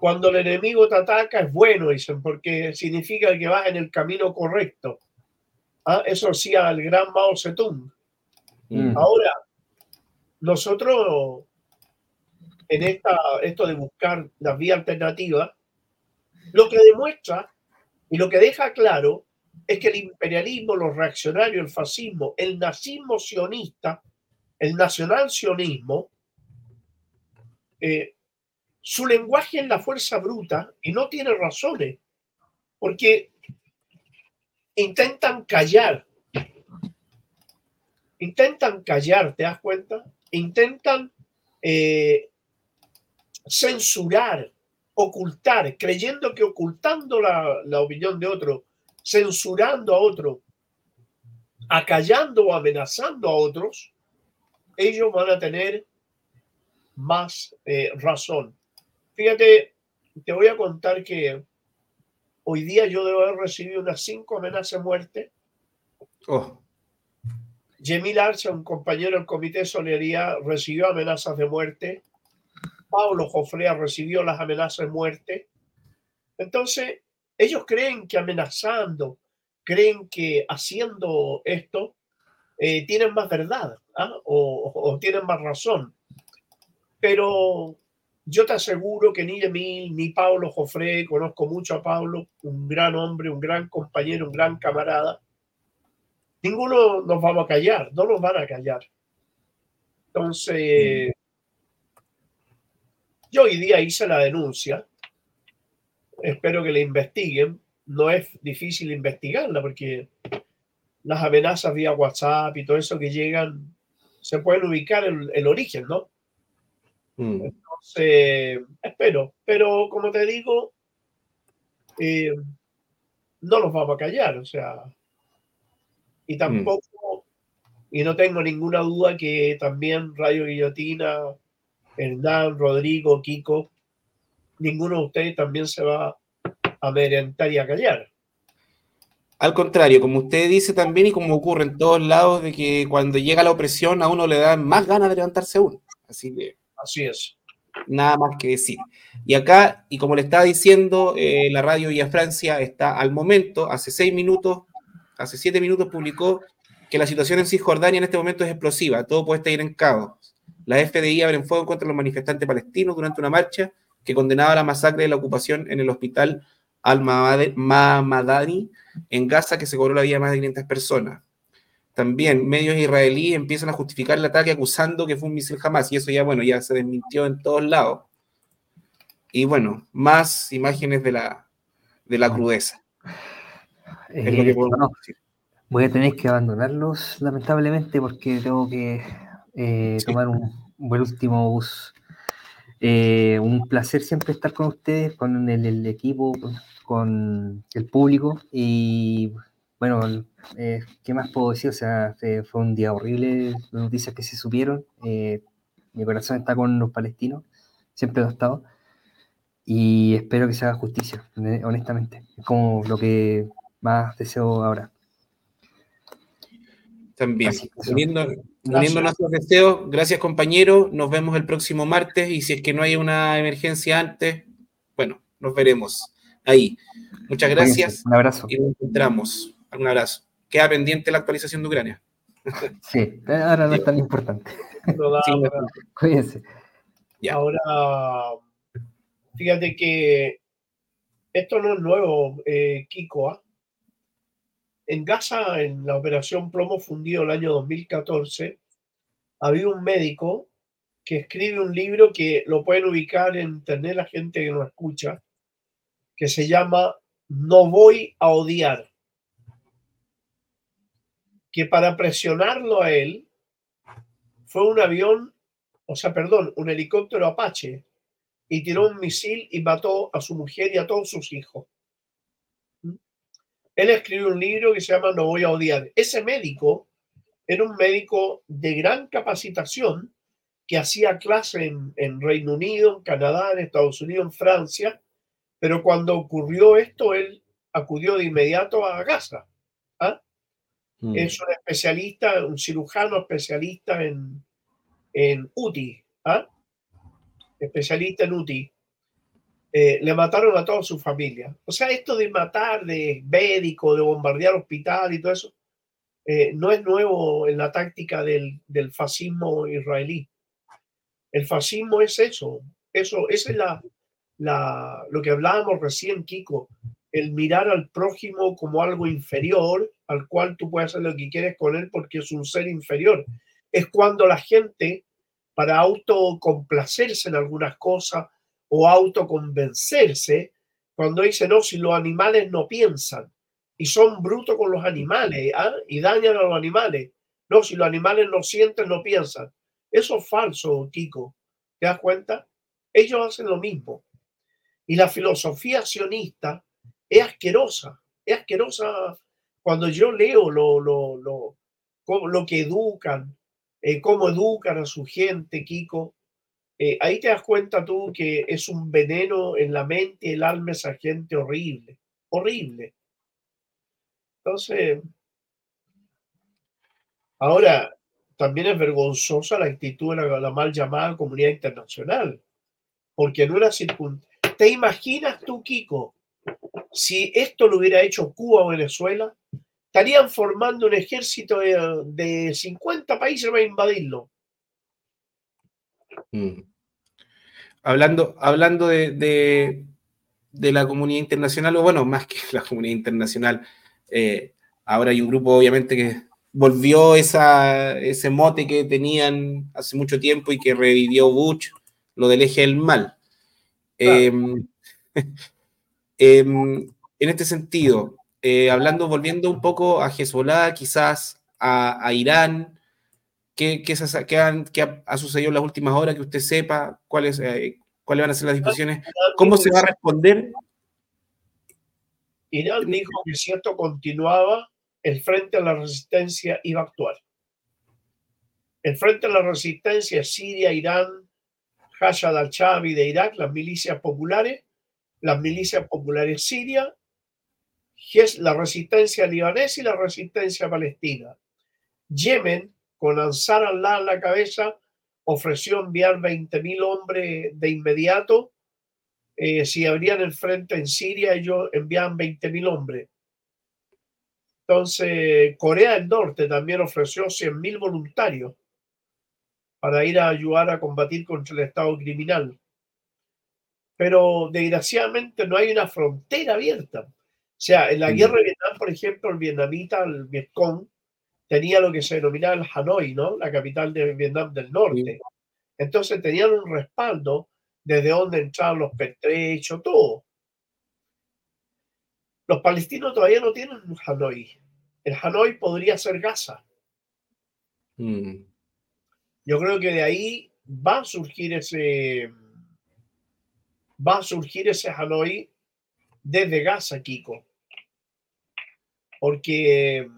cuando el enemigo te ataca es bueno, dicen, porque significa que vas en el camino correcto. ¿Ah? Eso hacía el gran Mao Zedong. Mm. Ahora, nosotros en esta, esto de buscar la vía alternativa, lo que demuestra y lo que deja claro es que el imperialismo, los reaccionarios, el fascismo, el nazismo sionista, el nacional sionismo, eh, su lenguaje es la fuerza bruta y no tiene razones, porque intentan callar, intentan callar, ¿te das cuenta? Intentan eh, censurar, ocultar, creyendo que ocultando la, opinión de otro, censurando a otro, acallando o amenazando a otros, ellos van a tener más eh, razón. Fíjate, te voy a contar que hoy día yo debo haber recibido unas cinco amenazas de muerte. Oh. Yemil Arce, un compañero del Comité de Solidaridad, recibió amenazas de muerte. Pablo Jofrea recibió las amenazas de muerte. Entonces, ellos creen que amenazando, creen que haciendo esto, eh, tienen más verdad ¿ah? o, o tienen más razón. Pero yo te aseguro que ni Emil ni Pablo Jofré, conozco mucho a Pablo, un gran hombre, un gran compañero, un gran camarada, ninguno nos vamos a callar, no nos van a callar. Entonces, yo hoy día hice la denuncia, espero que la investiguen, no es difícil investigarla porque las amenazas vía WhatsApp y todo eso que llegan, se pueden ubicar en el origen, ¿no? Mm. Entonces, espero, pero como te digo, eh, no los vamos a callar, o sea, y mm. tampoco, y no tengo ninguna duda que también Radio Guillotina, Hernán, Rodrigo, Kiko, ninguno de ustedes también se va a merentar y a callar. Al contrario, como usted dice también y como ocurre en todos lados, de que cuando llega la opresión a uno le da más ganas de levantarse uno. Así que. Así es. Nada más que decir. Y acá, y como le estaba diciendo, eh, la radio Vía Francia está al momento, hace seis minutos, hace siete minutos publicó que la situación en Cisjordania en este momento es explosiva, todo puede estar en caos. La FDI abre fuego contra los manifestantes palestinos durante una marcha que condenaba la masacre de la ocupación en el hospital Al-Mamadani en Gaza, que se cobró la vida de más de 500 personas. También medios israelíes empiezan a justificar el ataque acusando que fue un misil jamás, y eso ya, bueno, ya se desmintió en todos lados. Y bueno, más imágenes de la, de la crudeza. Eh, voy a tener que abandonarlos, lamentablemente, porque tengo que eh, tomar un, buen último bus. Eh, un placer siempre estar con ustedes, con el, equipo, con el público y bueno, eh, ¿qué más puedo decir? O sea, fue un día horrible, las noticias que se supieron. mi corazón está con los palestinos, siempre lo ha estado. Y espero que se haga justicia, honestamente. Es como lo que más deseo ahora. También. Uniendo, nuestros deseos, gracias compañero, nos vemos el próximo martes y si es que no hay una emergencia antes, bueno, nos veremos ahí. Muchas gracias. Un abrazo. Y nos encontramos. Un abrazo. Queda pendiente la actualización de Ucrania. Sí, ahora no es tan importante. Cuídense. Ahora, fíjate que esto no es nuevo, eh, Kiko. ¿ah? En Gaza, en la operación Plomo Fundido el año 2014, había un médico que escribe un libro que lo pueden ubicar en internet la gente que no escucha, que se llama No voy a odiar. Que para presionarlo a él fue un avión, o sea, perdón, un helicóptero Apache y tiró un misil y mató a su mujer y a todos sus hijos. Él escribió un libro que se llama No voy a odiar. Ese médico era un médico de gran capacitación que hacía clase en, Reino Unido, en Canadá, en Estados Unidos, en Francia, pero cuando ocurrió esto, él acudió de inmediato a Gaza. Mm. Es un especialista, un cirujano especialista en, en UTI, ¿ah? especialista en UTI. Eh, le mataron a toda su familia. O sea, esto de matar, de médico, de bombardear hospital y todo eso, eh, no es nuevo en la táctica del, fascismo israelí. El fascismo es eso, eso, es la, la, lo que hablábamos recién, Kiko, el mirar al prójimo como algo inferior, al cual tú puedes hacer lo que quieres con él porque es un ser inferior. Es cuando la gente, para autocomplacerse en algunas cosas, o autoconvencerse cuando dice, no, si los animales no piensan y son brutos con los animales ¿ah? y dañan a los animales. No, si los animales no sienten, no piensan. Eso es falso, Kiko. ¿Te das cuenta? Ellos hacen lo mismo. Y la filosofía sionista es asquerosa. Es asquerosa cuando yo leo lo, lo, lo, lo que educan, eh, cómo educan a su gente, Kiko. Eh, ahí te das cuenta tú que es un veneno en la mente y el alma esa gente horrible, horrible. Entonces, ahora también es vergonzosa la actitud de la, mal llamada comunidad internacional, porque en una circunstancia, ¿te imaginas tú, Kiko, si esto lo hubiera hecho Cuba o Venezuela? Estarían formando un ejército de, de 50 países para invadirlo. Mm. hablando, hablando de, la comunidad internacional, o bueno, más que la comunidad internacional, eh, ahora hay un grupo obviamente que volvió esa, ese mote que tenían hace mucho tiempo y que revivió Bush, lo del eje del mal. Em, em, en este sentido, eh, hablando, volviendo un poco a Hezbollah, quizás a, Irán, ¿qué, qué, ha, sucedido en las últimas horas que usted sepa? ¿Cuáles, eh, ¿Cuáles van a ser las discusiones? ¿Cómo se va a responder? Irán dijo que si esto continuaba, el Frente a la Resistencia iba a actuar. El Frente a la Resistencia, Siria, Irán, Hashad al-Shabi de Irak, las milicias populares, las milicias populares sirias la resistencia libanesa y la resistencia palestina. Yemen, con Ansar Allah en la cabeza, ofreció enviar 20.000 hombres de inmediato. Eh, si abrían el frente en Siria, ellos enviaban 20.000 hombres. Entonces, Corea del Norte también ofreció 100.000 voluntarios para ir a ayudar a combatir contra el Estado criminal. Pero desgraciadamente no hay una frontera abierta. O sea, en la guerra de Vietnam, por ejemplo, el vietnamita, el Vietcong, tenía lo que se denomina el Hanoi, ¿no? La capital de Vietnam del Norte. Entonces tenían un respaldo desde donde entraban los pertrechos, todo. Los palestinos todavía no tienen un Hanoi. El Hanoi podría ser Gaza. Mm. Yo creo que de ahí va a surgir ese va a surgir ese Hanoi desde Gaza, Kiko. Porque,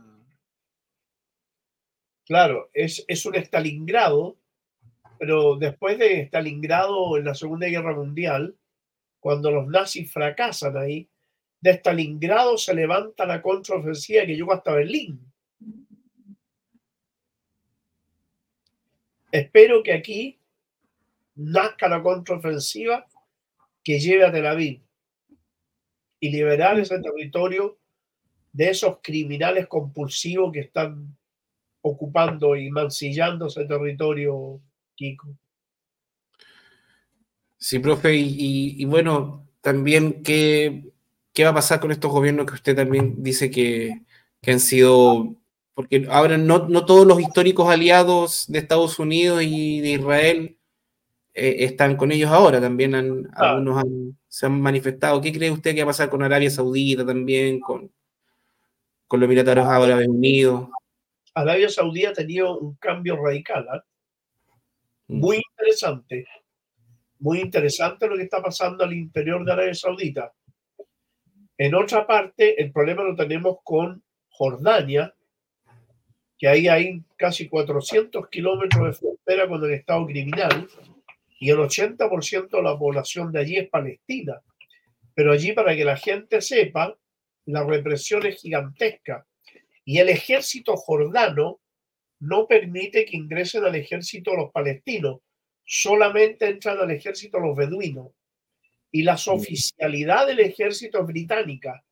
claro, es, es un Stalingrado, pero después de Stalingrado en la Segunda Guerra Mundial, cuando los nazis fracasan ahí, de Stalingrado se levanta la contraofensiva que llegó hasta Berlín. Espero que aquí nazca la contraofensiva que lleve a Tel Aviv y liberar ese territorio de esos criminales compulsivos que están ocupando y mancillando ese territorio, Kiko. Sí, profe, y, bueno, también qué, qué, va a pasar con estos gobiernos que usted también dice que, han sido, porque ahora no, no, todos los históricos aliados de Estados Unidos y de Israel eh, están con ellos ahora, también han, algunos se han manifestado. ¿Qué cree usted que va a pasar con Arabia Saudita también, con, con los Emiratos Árabes Unidos? Arabia Saudita ha tenido un cambio radical, ¿ah? mm. muy interesante, muy interesante lo que está pasando al interior de Arabia Saudita. En otra parte, el problema lo tenemos con Jordania, que ahí hay casi 400 kilómetros de frontera con el Estado criminal, y el 80% de la población de allí es palestina. Pero allí, para que la gente sepa, la represión es gigantesca. Y el ejército jordano no permite que ingresen al ejército los palestinos, solamente entran al ejército los beduinos. Y la oficialidad del ejército es británica.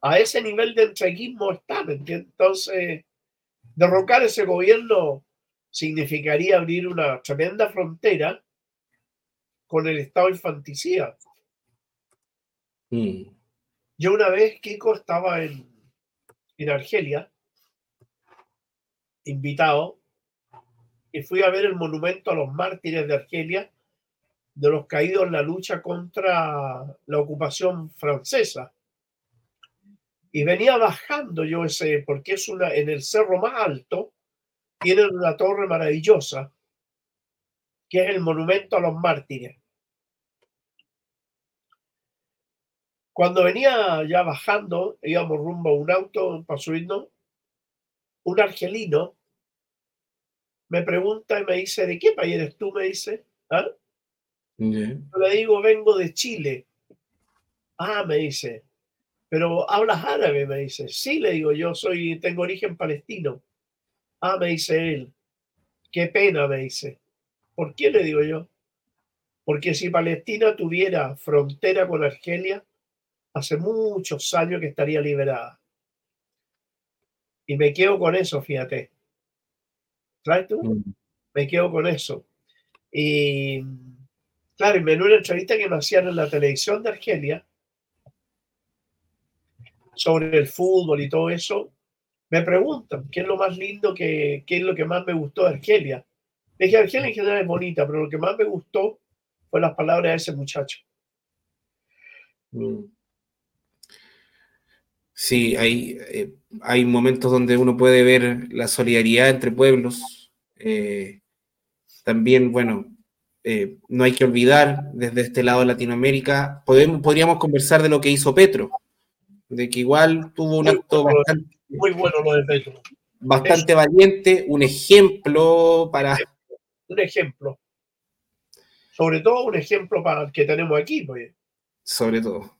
A ese nivel de entreguismo están. Entonces, derrocar ese gobierno significaría abrir una tremenda frontera con el estado infanticida. Mm. Yo una vez, Kiko, estaba en, en Argelia, invitado, y fui a ver el monumento a los mártires de Argelia, de los caídos en la lucha contra la ocupación francesa. Y venía bajando yo ese, porque es una, en el cerro más alto, tienen una torre maravillosa, que es el monumento a los mártires. Cuando venía ya bajando, íbamos rumbo a un auto para subirnos, un argelino me pregunta y me dice, ¿de qué país eres tú? Me dice. ¿Ah? Yo le digo, vengo de Chile. Ah, me dice, pero hablas árabe, me dice. Sí, le digo, yo soy, tengo origen palestino. Ah, me dice él, qué pena, me dice. ¿Por qué le digo yo? Porque si Palestina tuviera frontera con Argelia, hace muchos años que estaría liberada. Y me quedo con eso, fíjate. ¿Sabes tú? Mm. Me quedo con eso. Y Claro, en una entrevista que nos hacían en la televisión de Argelia sobre el fútbol y todo eso, me preguntan qué es lo más lindo, que, qué es lo que más me gustó de Argelia. Le dije, Argelia en general es bonita, pero lo que más me gustó fue las palabras de ese muchacho. Mm. Sí, hay, eh, hay momentos donde uno puede ver la solidaridad entre pueblos. Eh, también, bueno, eh, no hay que olvidar desde este lado de Latinoamérica, podemos, podríamos conversar de lo que hizo Petro, de que igual tuvo un acto bastante, muy bueno lo de Petro. Bastante valiente, un ejemplo para... Un ejemplo. Sobre todo un ejemplo para el que tenemos aquí, pues. Sobre todo.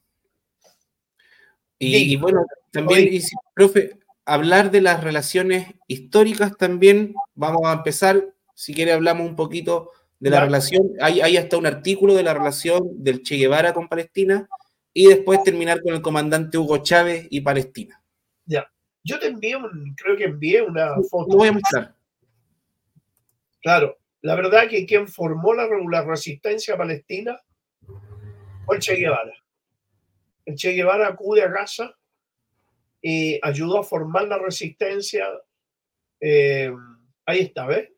Y, bueno, también, profe, hablar de las relaciones históricas también, vamos a empezar, si quiere hablamos un poquito de la relación, hay, hay hasta un artículo de la relación del Che Guevara con Palestina y después terminar con el comandante Hugo Chávez y Palestina. Yo te envié, un, creo que envié una foto. Lo voy a mostrar. Claro, la verdad que quien formó la, la resistencia palestina fue el Che Guevara. El Che Guevara acude a Gaza y ayudó a formar la resistencia. Eh, ahí está, ¿ves?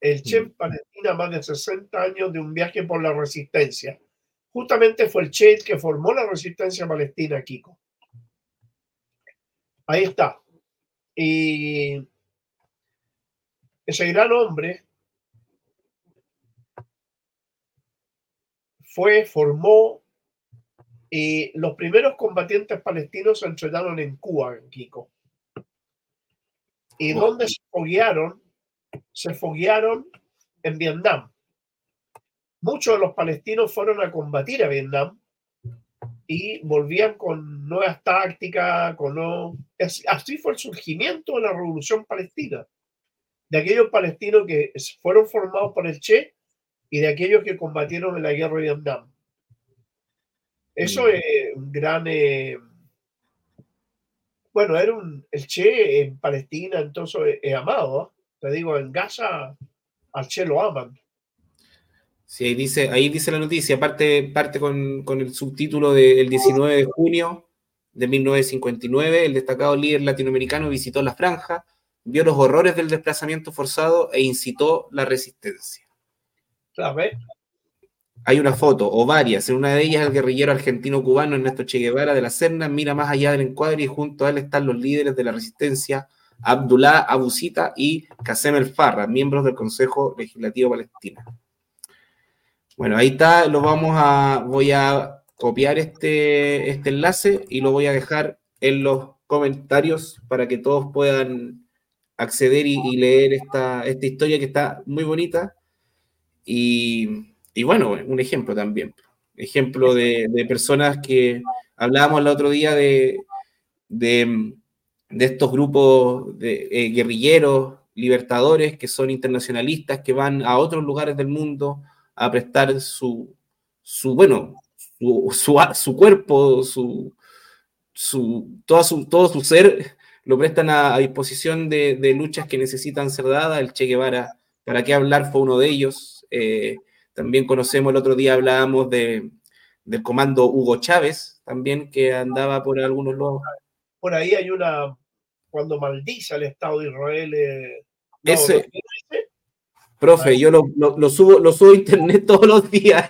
El Che en Palestina, más de 60 años de un viaje por la resistencia. Justamente fue el Che el que formó la resistencia palestina, Kiko. Ahí está. Y ese gran hombre fue, formó, y los primeros combatientes palestinos se entrenaron en Cuba, Kiko. ¿Y dónde se foguearon? Se foguearon en Vietnam. Muchos de los palestinos fueron a combatir a Vietnam y volvían con nuevas tácticas, con no... Así fue el surgimiento de la revolución palestina, de aquellos palestinos que fueron formados por el Che y de aquellos que combatieron en la guerra de Vietnam. Eso es un gran... Eh, bueno, era un, el Che en Palestina, entonces es amado. Te digo, en Gaza al Che lo aman. Sí, ahí dice, ahí dice la noticia, parte, parte con, el subtítulo del 19 de junio de 1959, el destacado líder latinoamericano visitó la franja, vio los horrores del desplazamiento forzado e incitó la resistencia. Hay una foto, o varias, en una de ellas el guerrillero argentino-cubano Ernesto Che Guevara de la Serna mira más allá del encuadre y junto a él están los líderes de la resistencia, Abdullah Abusita y Qasem El Farra, miembros del Consejo Legislativo Palestino. Bueno, ahí está, lo vamos a, voy a copiar este, este enlace y lo voy a dejar en los comentarios para que todos puedan acceder y, leer esta, esta, historia que está muy bonita. Y, bueno, un ejemplo también. Ejemplo de, personas que hablábamos el otro día de, de, estos grupos de eh, guerrilleros, libertadores, que son internacionalistas, que van a otros lugares del mundo a prestar su, su bueno, su, su, cuerpo, su, su, todo, su, todo su ser, lo prestan a, disposición de, de, luchas que necesitan ser dadas. El Che Guevara, para qué hablar, fue uno de ellos. Eh, también conocemos, el otro día hablábamos de, del comando Hugo Chávez, también que andaba por algunos lados. Por ahí hay una, cuando maldice al Estado de Israel. Eh, ese, Profe, yo lo, subo, lo subo a internet todos los días.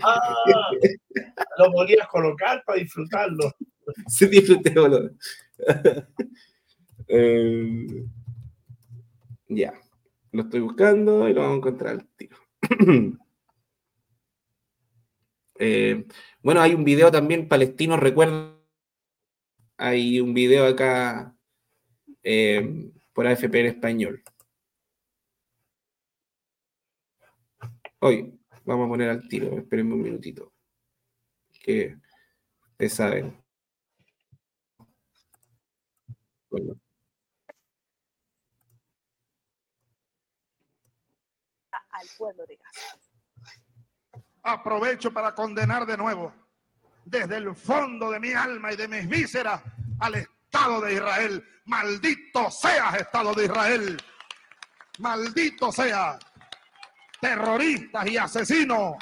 Ah, lo podrías colocar para disfrutarlo. Sí, disfruté, eh, ya, lo estoy buscando y lo vamos a encontrar al tiro. Eh, bueno, hay un video también palestino, recuerdo. Hay un video acá eh, por AFP en español. Hoy, vamos a poner al tiro, espérenme un minutito. Que ustedes saben. Al pueblo de Gaza. Aprovecho para condenar de nuevo, desde el fondo de mi alma y de mis vísceras, al Estado de Israel. Maldito seas, Estado de Israel. Maldito sea terroristas y asesinos.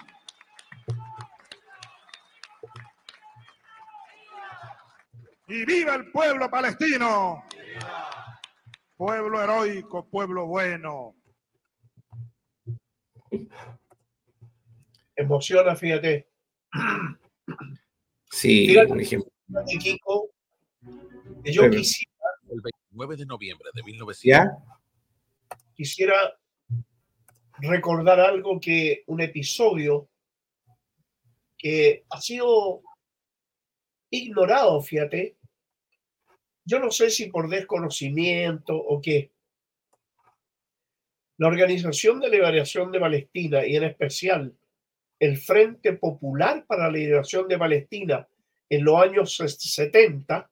Y viva el pueblo palestino. Pueblo heroico, pueblo bueno. Emociona, fíjate. Sí, Fíjate. por ejemplo. Kiko, que yo Pero- quisiera, El 29 de noviembre de 1900. ¿Ya? quisiera recordar algo que un episodio que ha sido ignorado, fíjate. Yo no sé si por desconocimiento o qué. La Organización de Liberación de Palestina y en especial el Frente Popular para la Liberación de Palestina en los años 70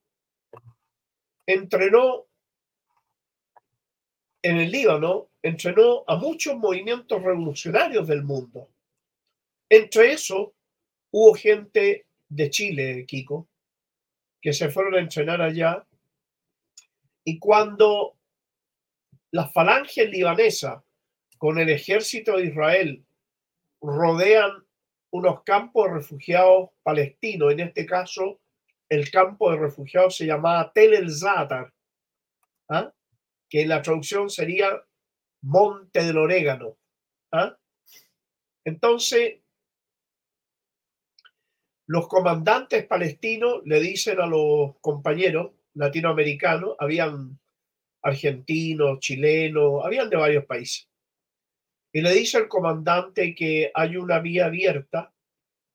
entrenó en el Líbano, entrenó a muchos movimientos revolucionarios del mundo. Entre eso hubo gente de Chile, Kiko, que se fueron a entrenar allá. Y cuando las falanges libanesas con el ejército de Israel rodean unos campos de refugiados palestinos, en este caso el campo de refugiados se llamaba Tel el Zatar, ¿ah? que la traducción sería Monte del Orégano. ¿ah? Entonces, los comandantes palestinos le dicen a los compañeros latinoamericanos, habían argentinos, chilenos, habían de varios países, y le dice al comandante que hay una vía abierta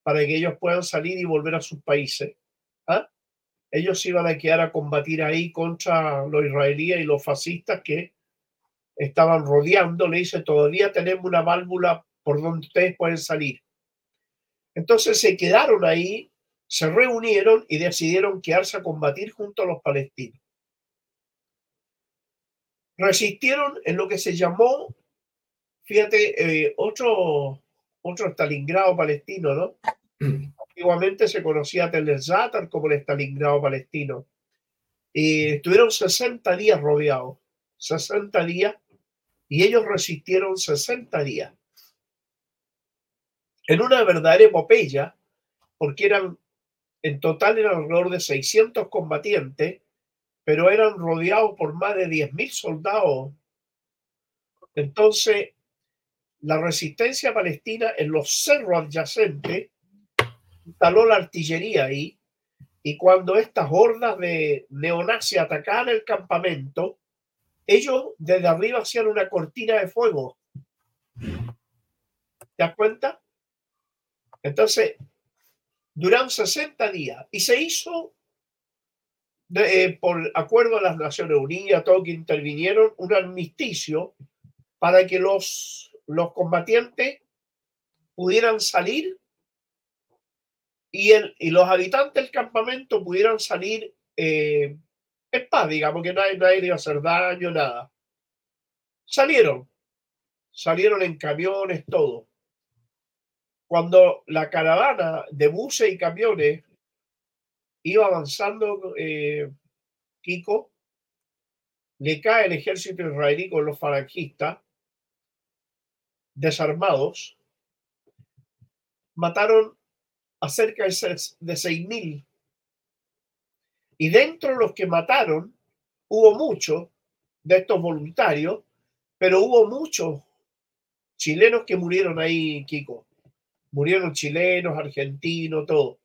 para que ellos puedan salir y volver a sus países. ¿ah? Ellos iban a quedar a combatir ahí contra los israelíes y los fascistas que estaban rodeando. Le dice, todavía tenemos una válvula por donde ustedes pueden salir. Entonces se quedaron ahí, se reunieron y decidieron quedarse a combatir junto a los palestinos. Resistieron en lo que se llamó, fíjate, eh, otro, otro Stalingrado palestino, ¿no? Antiguamente se conocía Tel el Zatar como el Stalingrado palestino. Y estuvieron 60 días rodeados, 60 días, y ellos resistieron 60 días. En una verdadera epopeya, porque eran, en total eran alrededor de 600 combatientes, pero eran rodeados por más de 10.000 soldados. Entonces, la resistencia palestina en los cerros adyacentes instaló la artillería ahí y cuando estas hordas de neonazis atacaban el campamento, ellos desde arriba hacían una cortina de fuego. ¿Te das cuenta? Entonces, duraron 60 días y se hizo, eh, por acuerdo de las Naciones Unidas, todos que intervinieron, un armisticio para que los, los combatientes pudieran salir y, el, y los habitantes del campamento pudieran salir eh, en paz, digamos, que nadie, nadie iba a hacer daño, nada. Salieron, salieron en camiones, todo. Cuando la caravana de buses y camiones iba avanzando, eh, Kiko, le cae el ejército israelí con los falangistas desarmados, mataron a cerca de 6.000. Y dentro de los que mataron, hubo muchos de estos voluntarios, pero hubo muchos chilenos que murieron ahí, Kiko. Murieron chilenos, argentinos, todo.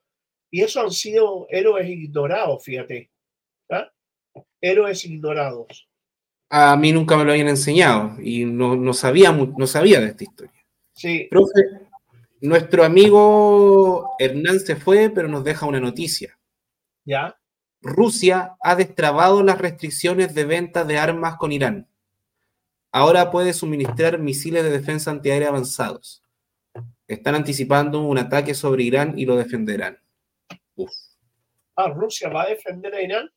Y eso han sido héroes ignorados, fíjate. ¿ah? Héroes ignorados. A mí nunca me lo habían enseñado y no, no, sabía, no sabía de esta historia. Sí, Profe, nuestro amigo Hernán se fue, pero nos deja una noticia. ya. Rusia ha destrabado las restricciones de venta de armas con Irán. Ahora puede suministrar misiles de defensa antiaérea avanzados. Están anticipando un ataque sobre Irán y lo defenderán. Uf. Ah, Rusia va a defender a Irán.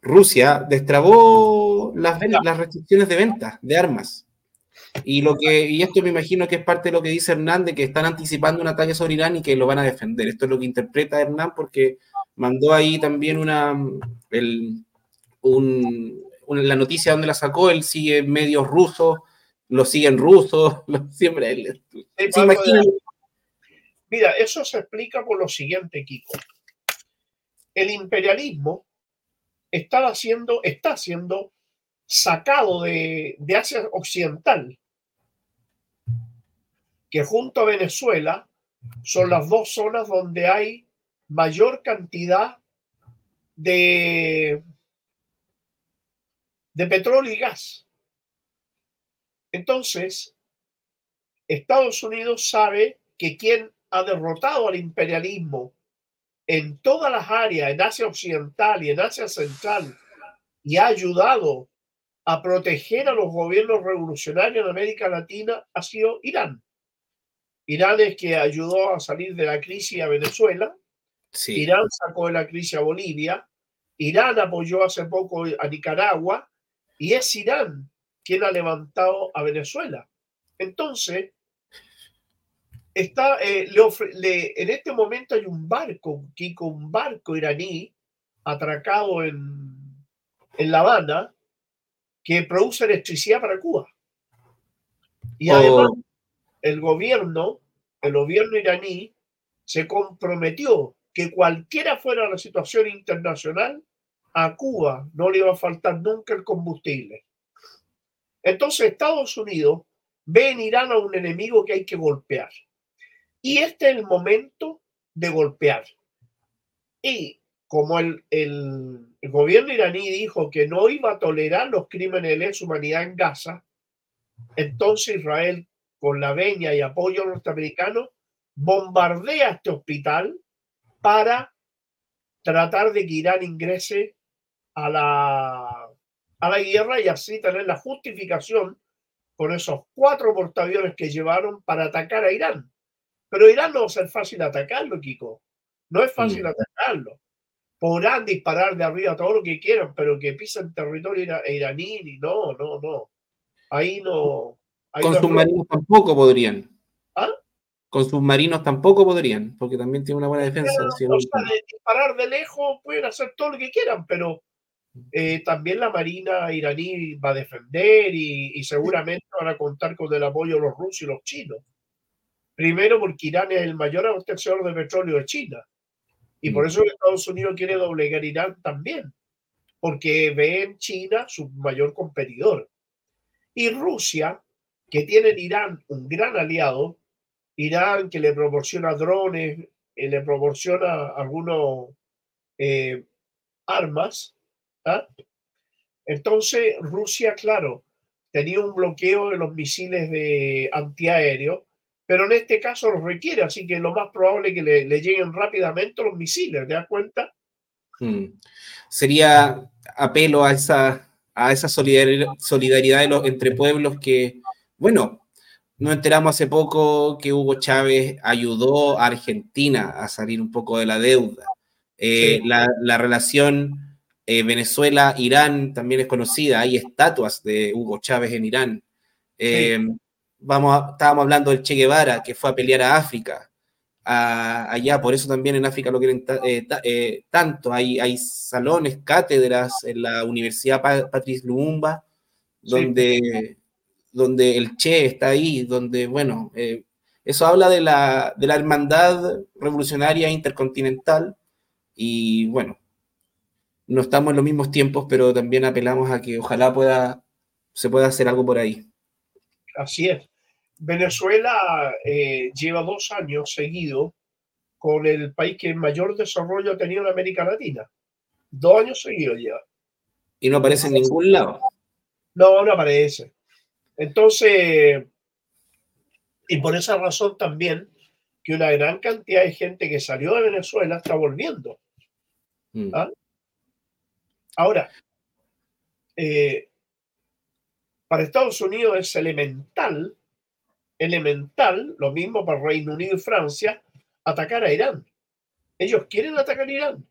Rusia destrabó las, restricciones de venta de armas. Y, lo que, y esto me imagino que es parte de lo que dice Hernán, de que están anticipando un ataque sobre Irán y que lo van a defender. Esto es lo que interpreta Hernán porque mandó ahí también una, el- un- una- la noticia donde la sacó, él sigue medios rusos lo siguen rusos, lo, siempre. De- Mira, eso se explica por lo siguiente, Kiko. El imperialismo estaba siendo, está siendo sacado de, de Asia Occidental, que junto a Venezuela son las dos zonas donde hay mayor cantidad de, de petróleo y gas. Entonces, Estados Unidos sabe que quien ha derrotado al imperialismo en todas las áreas, en Asia Occidental y en Asia Central, y ha ayudado a proteger a los gobiernos revolucionarios en América Latina, ha sido Irán. Irán es que ayudó a salir de la crisis a Venezuela, Sí. Irán sacó de la crisis a Bolivia, Irán apoyó hace poco a Nicaragua y es Irán quien ha levantado a Venezuela. Entonces, está, eh, le ofre- le- en este momento hay un barco, Kiko, un barco iraní atracado en, en La Habana que produce electricidad para Cuba. Y Oh. además, el gobierno, el gobierno iraní, se comprometió que cualquiera fuera la situación internacional, a Cuba no le iba a faltar nunca el combustible. Entonces Estados Unidos ve en Irán a un enemigo que hay que golpear. Y este es el momento de golpear. Y como el, el- gobierno iraní dijo que no iba a tolerar los crímenes de lesa humanidad en Gaza, entonces Israel, con la veña y apoyo norteamericano, bombardea este hospital para tratar de que Irán ingrese a la, a la guerra y así tener la justificación con esos cuatro portaaviones que llevaron para atacar a Irán. Pero Irán no va a ser fácil atacarlo, Kiko. No es fácil Mm. atacarlo. Podrán disparar de arriba todo lo que quieran, pero que pisen territorio ira- iraní, y no, no, no. Ahí no. ahí Con no submarinos tampoco podrían. ¿Ah? Con submarinos tampoco podrían, porque también tiene una buena defensa. Si no- de disparar de lejos pueden hacer todo lo que quieran, pero eh, también la Marina iraní va a defender y, y seguramente van a contar con el apoyo de los rusos y los chinos. Primero porque Irán es el mayor abastecedor de petróleo de China. Y por Mm. eso Estados Unidos quiere doblegar Irán también, porque ve en China su mayor competidor. Y Rusia, que tiene en Irán un gran aliado, Irán que le proporciona drones, eh, le proporciona algunos eh, armas. ¿ah? Entonces Rusia, claro, tenía un bloqueo de los misiles de antiaéreo, pero en este caso los requiere, así que lo más probable es que le, le lleguen rápidamente los misiles, ¿te das cuenta? Mm. Sería apelo a esa, a esa solidar- solidaridad de los, entre pueblos que, bueno, nos enteramos hace poco que Hugo Chávez ayudó a Argentina a salir un poco de la deuda. Eh, Sí. la, la relación eh, Venezuela-Irán también es conocida, hay estatuas de Hugo Chávez en Irán. Eh, vamos a- estábamos hablando del Che Guevara, que fue a pelear a África, a- allá, por eso también en África lo quieren ta- ta- tanto. Hay, hay salones, cátedras en la Universidad Pa- Patrice Lumumba, Sí. Donde, el Che está ahí, donde, bueno, eh, eso habla de la, de la hermandad revolucionaria intercontinental y, bueno, no estamos en los mismos tiempos, pero también apelamos a que ojalá pueda, se pueda hacer algo por ahí. Así es. Venezuela eh, lleva dos años seguidos con el país que mayor desarrollo ha tenido en América Latina. Dos años seguidos lleva. Y no aparece en ningún lado. No, no aparece. Entonces, y por esa razón también que una gran cantidad de gente que salió de Venezuela está volviendo. Mm. Ah. Ahora, eh, para Estados Unidos es elemental, elemental, lo mismo para Reino Unido y Francia, atacar a Irán. Ellos quieren atacar a Irán.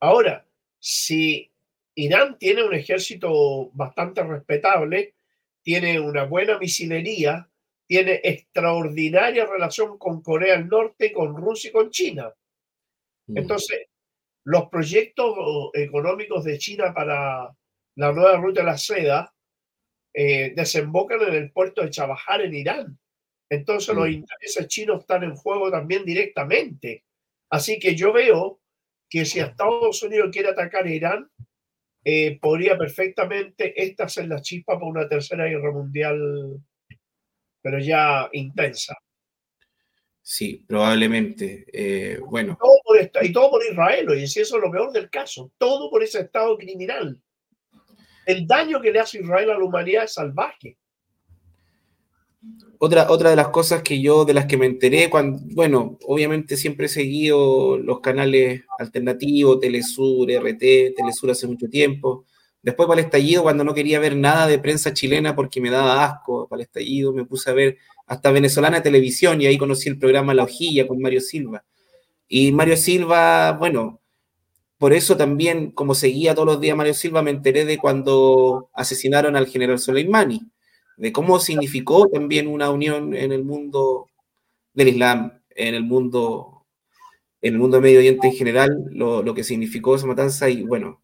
Ahora, si Irán tiene un ejército bastante respetable, tiene una buena misilería, tiene extraordinaria relación con Corea del Norte, con Rusia y con China. Mm. Entonces, los proyectos económicos de China para la nueva ruta de la seda eh, desembocan en el puerto de Chabajar en Irán. Entonces los Mm. intereses chinos están en juego también directamente. Así que yo veo que si Estados Unidos quiere atacar a Irán, eh, podría perfectamente esta ser la chispa para una tercera guerra mundial, pero ya intensa. Sí, probablemente. Eh, bueno, Todo por esta- y todo por Israel, oye, si eso es lo peor del caso, todo por ese estado criminal. El daño que le hace Israel a la humanidad es salvaje. Otra, otra de las cosas que yo, de las que me enteré, cuando, bueno, obviamente siempre he seguido los canales alternativos, Telesur, RT, Telesur hace mucho tiempo. Después para el estallido, cuando no quería ver nada de prensa chilena porque me daba asco, para el estallido me puse a ver hasta venezolana televisión y ahí conocí el programa La Hojilla con Mario Silva. Y Mario Silva, bueno, por eso también, como seguía todos los días Mario Silva, me enteré de cuando asesinaron al general Soleimani, de cómo significó también una unión en el mundo del Islam, en el mundo, en el mundo de Medio Oriente en general, lo, lo que significó esa matanza. Y bueno,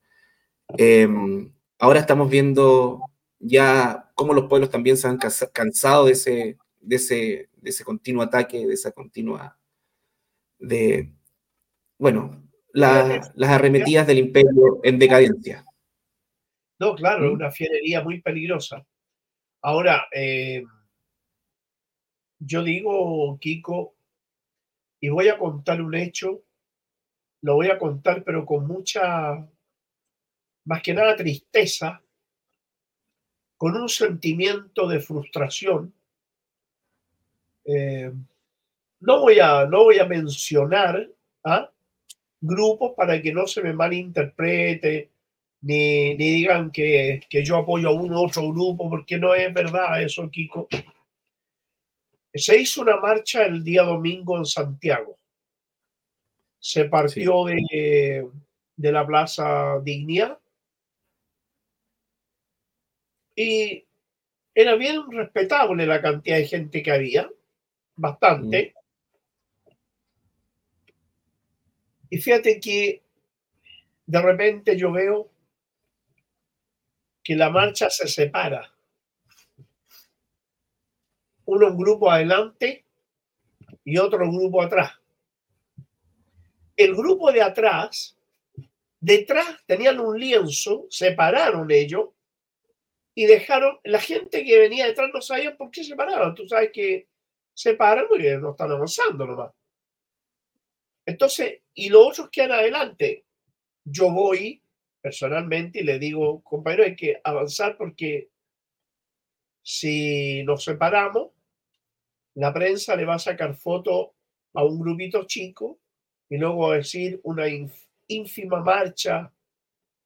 eh, ahora estamos viendo ya cómo los pueblos también se han cansa- cansado de ese, de ese, de ese continuo ataque, de esa continua, de, bueno, la- las arremetidas del imperio en decadencia. No, claro, es ¿Mm? una fierería muy peligrosa. Ahora, eh, yo digo, Kiko, y voy a contar un hecho, lo voy a contar, pero con mucha, más que nada, tristeza, con un sentimiento de frustración. Eh, no, voy a, no voy a mencionar ¿ah? grupos para que no se me malinterprete, ni, ni digan que, que yo apoyo a uno u otro grupo, porque no es verdad eso, Kiko. Se hizo una marcha el día domingo en Santiago. Se partió de, de la Plaza Dignidad y era bien respetable la cantidad de gente que había, bastante. Y fíjate que de repente yo veo que la marcha se separa. Uno un grupo adelante y otro grupo atrás. El grupo de atrás, detrás tenían un lienzo, separaron ellos y dejaron, la gente que venía detrás no sabía por qué se paraban. Tú sabes que se paran porque no están avanzando nomás. Entonces, y los otros que han adelante, yo voy personalmente y le digo, compañero, hay que avanzar porque si nos separamos, la prensa le va a sacar foto a un grupito chico y luego a decir una ínfima marcha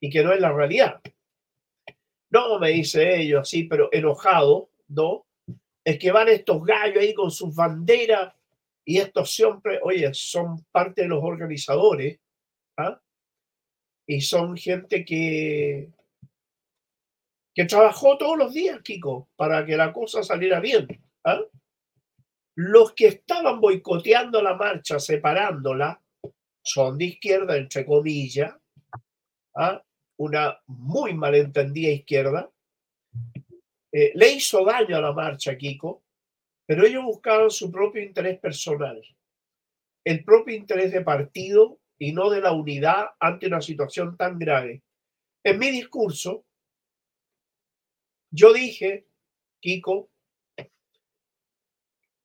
y que no es la realidad. No, me dice ellos así, pero enojado, ¿no? Es que van estos gallos ahí con sus banderas y estos siempre, oye, son parte de los organizadores, ¿ah? Y son gente que, que trabajó todos los días, Kiko, para que la cosa saliera bien. ¿ah? Los que estaban boicoteando la marcha, separándola, son de izquierda, entre comillas, ¿ah? una muy malentendida izquierda. Eh, le hizo daño a la marcha, Kiko, pero ellos buscaban su propio interés personal, el propio interés de partido y no de la unidad ante una situación tan grave. En mi discurso, yo dije, Kiko,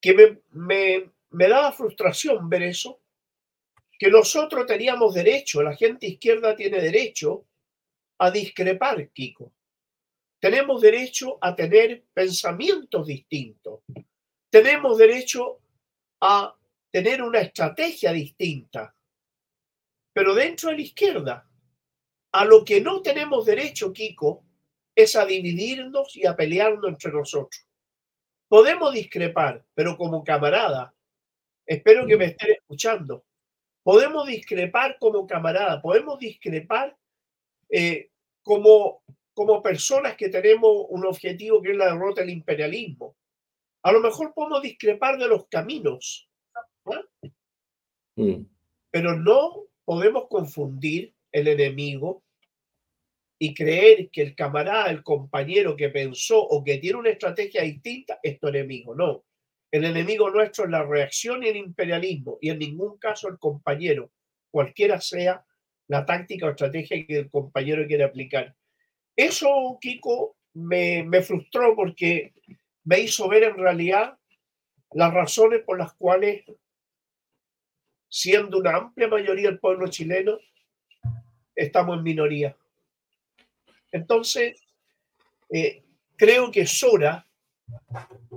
que me, me, me daba frustración ver eso, que nosotros teníamos derecho, la gente izquierda tiene derecho a discrepar, Kiko. Tenemos derecho a tener pensamientos distintos. Tenemos derecho a tener una estrategia distinta. Pero dentro de la izquierda, a lo que no tenemos derecho, Kiko, es a dividirnos y a pelearnos entre nosotros. Podemos discrepar, pero como camarada, espero que me estén escuchando. Podemos discrepar como camarada, podemos discrepar eh, como, como personas que tenemos un objetivo que es la derrota del imperialismo. A lo mejor podemos discrepar de los caminos, ¿no? Mm. pero no podemos confundir el enemigo y creer que el camarada, el compañero que pensó o que tiene una estrategia distinta es tu enemigo. No, el enemigo nuestro es la reacción y el imperialismo y en ningún caso el compañero, cualquiera sea la táctica o estrategia que el compañero quiere aplicar. Eso, Kiko, me, me frustró porque me hizo ver en realidad las razones por las cuales, siendo una amplia mayoría del pueblo chileno, estamos en minoría. Entonces, eh, creo que es hora,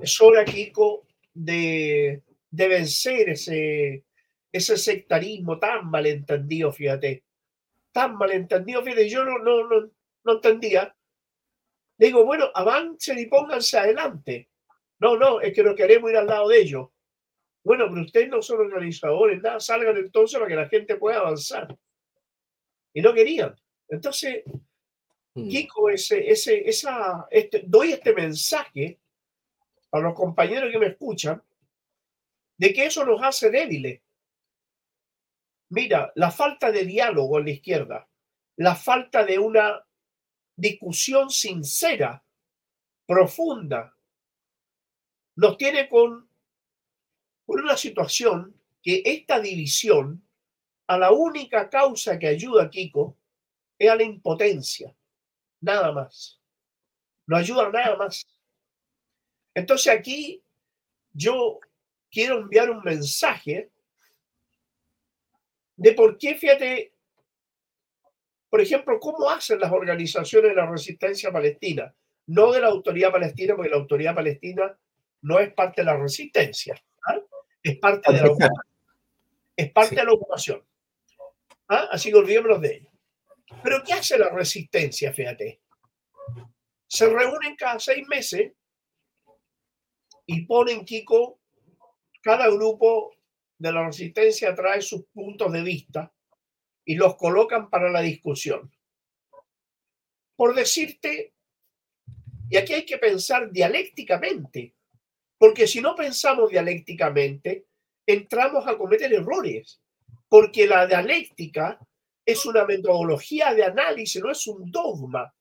es hora, Kiko, de, de vencer ese, ese sectarismo tan malentendido, fíjate, tan malentendido, fíjate, yo no, no, no, no entendía. Digo, bueno, avancen y pónganse adelante. No, no, es que no queremos ir al lado de ellos. Bueno, pero ustedes no son organizadores, nada, salgan entonces para que la gente pueda avanzar. Y no querían. Entonces, Mm. Kiko, ese, ese, esa, este, doy este mensaje a los compañeros que me escuchan de que eso nos hace débiles. Mira, la falta de diálogo en la izquierda, la falta de una discusión sincera, profunda, nos tiene con, con una situación que esta división, a la única causa que ayuda a Kiko, es a la impotencia nada más. No ayuda nada más. Entonces aquí yo quiero enviar un mensaje de por qué, fíjate, por ejemplo, cómo hacen las organizaciones de la resistencia palestina, no de la autoridad palestina, porque la autoridad palestina no es parte de la resistencia. Es parte de la ocupación. Es parte Sí. de la ocupación. ¿ah? Así que olvidémonos de ello. Pero ¿qué hace la resistencia, fíjate? Se reúnen cada seis meses y ponen, Kiko, cada grupo de la resistencia trae sus puntos de vista y los colocan para la discusión. Por decirte, y aquí hay que pensar dialécticamente, porque si no pensamos dialécticamente, entramos a cometer errores, porque la dialéctica es una metodología de análisis, no es un dogma,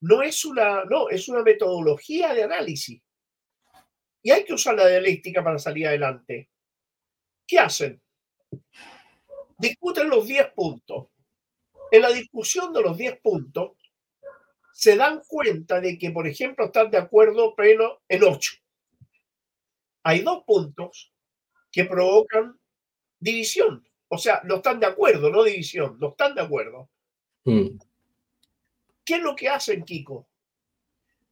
no es una, no, es una metodología de análisis. Y hay que usar la dialéctica para salir adelante. ¿Qué hacen? Discuten los 10 puntos. En la discusión de los 10 puntos, se dan cuenta de que, por ejemplo, están de acuerdo pleno en 8. Hay dos puntos que provocan división. O sea, no están de acuerdo, no división, no están de acuerdo. Mm. ¿Qué es lo que hacen, Kiko?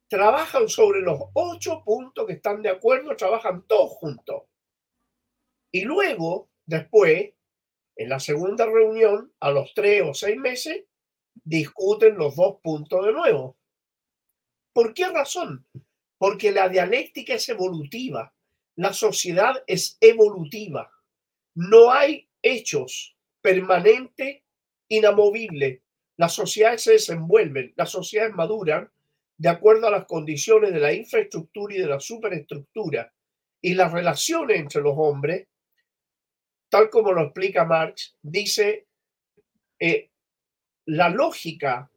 Trabajan sobre los ocho puntos que están de acuerdo, trabajan todos juntos. Y luego, después, en la segunda reunión, a los tres o seis meses, discuten los dos puntos de nuevo. ¿Por qué razón? Porque la dialéctica es evolutiva, la sociedad es evolutiva. No hay hechos permanentes, inamovibles. Las sociedades se desenvuelven, las sociedades maduran de acuerdo a las condiciones de la infraestructura y de la superestructura. Y las relaciones entre los hombres, tal como lo explica Marx, dice eh, la lógica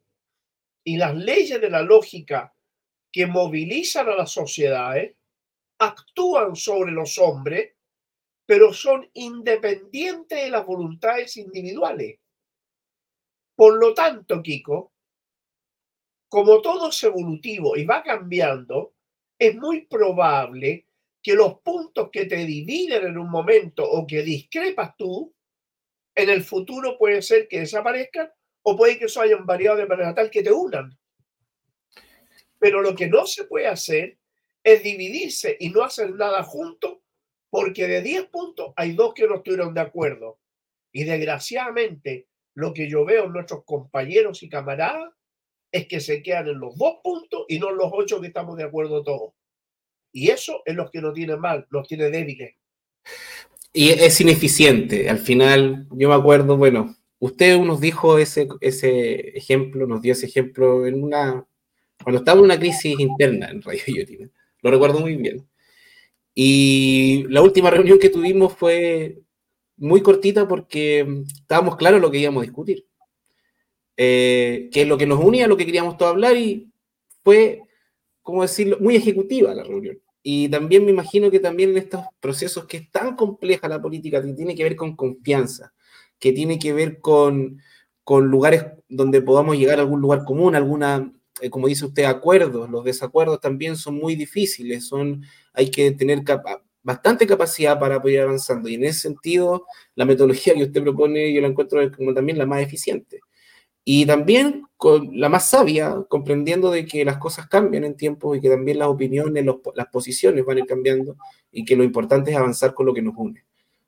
y las leyes de la lógica que movilizan a las sociedades actúan sobre los hombres, pero son independientes de las voluntades individuales. Por lo tanto, Kiko, como todo es evolutivo y va cambiando, es muy probable que los puntos que te dividen en un momento o que discrepas tú, en el futuro puede ser que desaparezcan o puede que eso hayan variado de manera tal que te unan. Pero lo que no se puede hacer es dividirse y no hacer nada juntos, porque de 10 puntos hay dos que no estuvieron de acuerdo. Y desgraciadamente, lo que yo veo en nuestros compañeros y camaradas es que se quedan en los dos puntos y no en los ocho que estamos de acuerdo todos. Y eso es lo que nos tiene mal, nos tiene débiles. Y es ineficiente. Al final, yo me acuerdo, bueno, usted nos dijo ese, ese ejemplo, nos dio ese ejemplo en una, cuando estaba en una crisis interna en Radio Yotina. Lo recuerdo muy bien. Y la última reunión que tuvimos fue muy cortita porque estábamos claros lo que íbamos a discutir. eh, que es lo que nos unía, lo que queríamos todos hablar y fue, como decirlo, muy ejecutiva la reunión. Y también me imagino que también en estos procesos que es tan compleja la política, que tiene que ver con confianza, que tiene que ver con, con lugares donde podamos llegar a algún lugar común, alguna, eh, como dice usted, acuerdos. Los desacuerdos también son muy difíciles, son, hay que tener capa bastante capacidad para poder ir avanzando. Y en ese sentido, la metodología que usted propone, yo la encuentro como también la más eficiente. Y también con la más sabia, comprendiendo de que las cosas cambian en tiempo y que también las opiniones, los, las posiciones van a ir cambiando y que lo importante es avanzar con lo que nos une.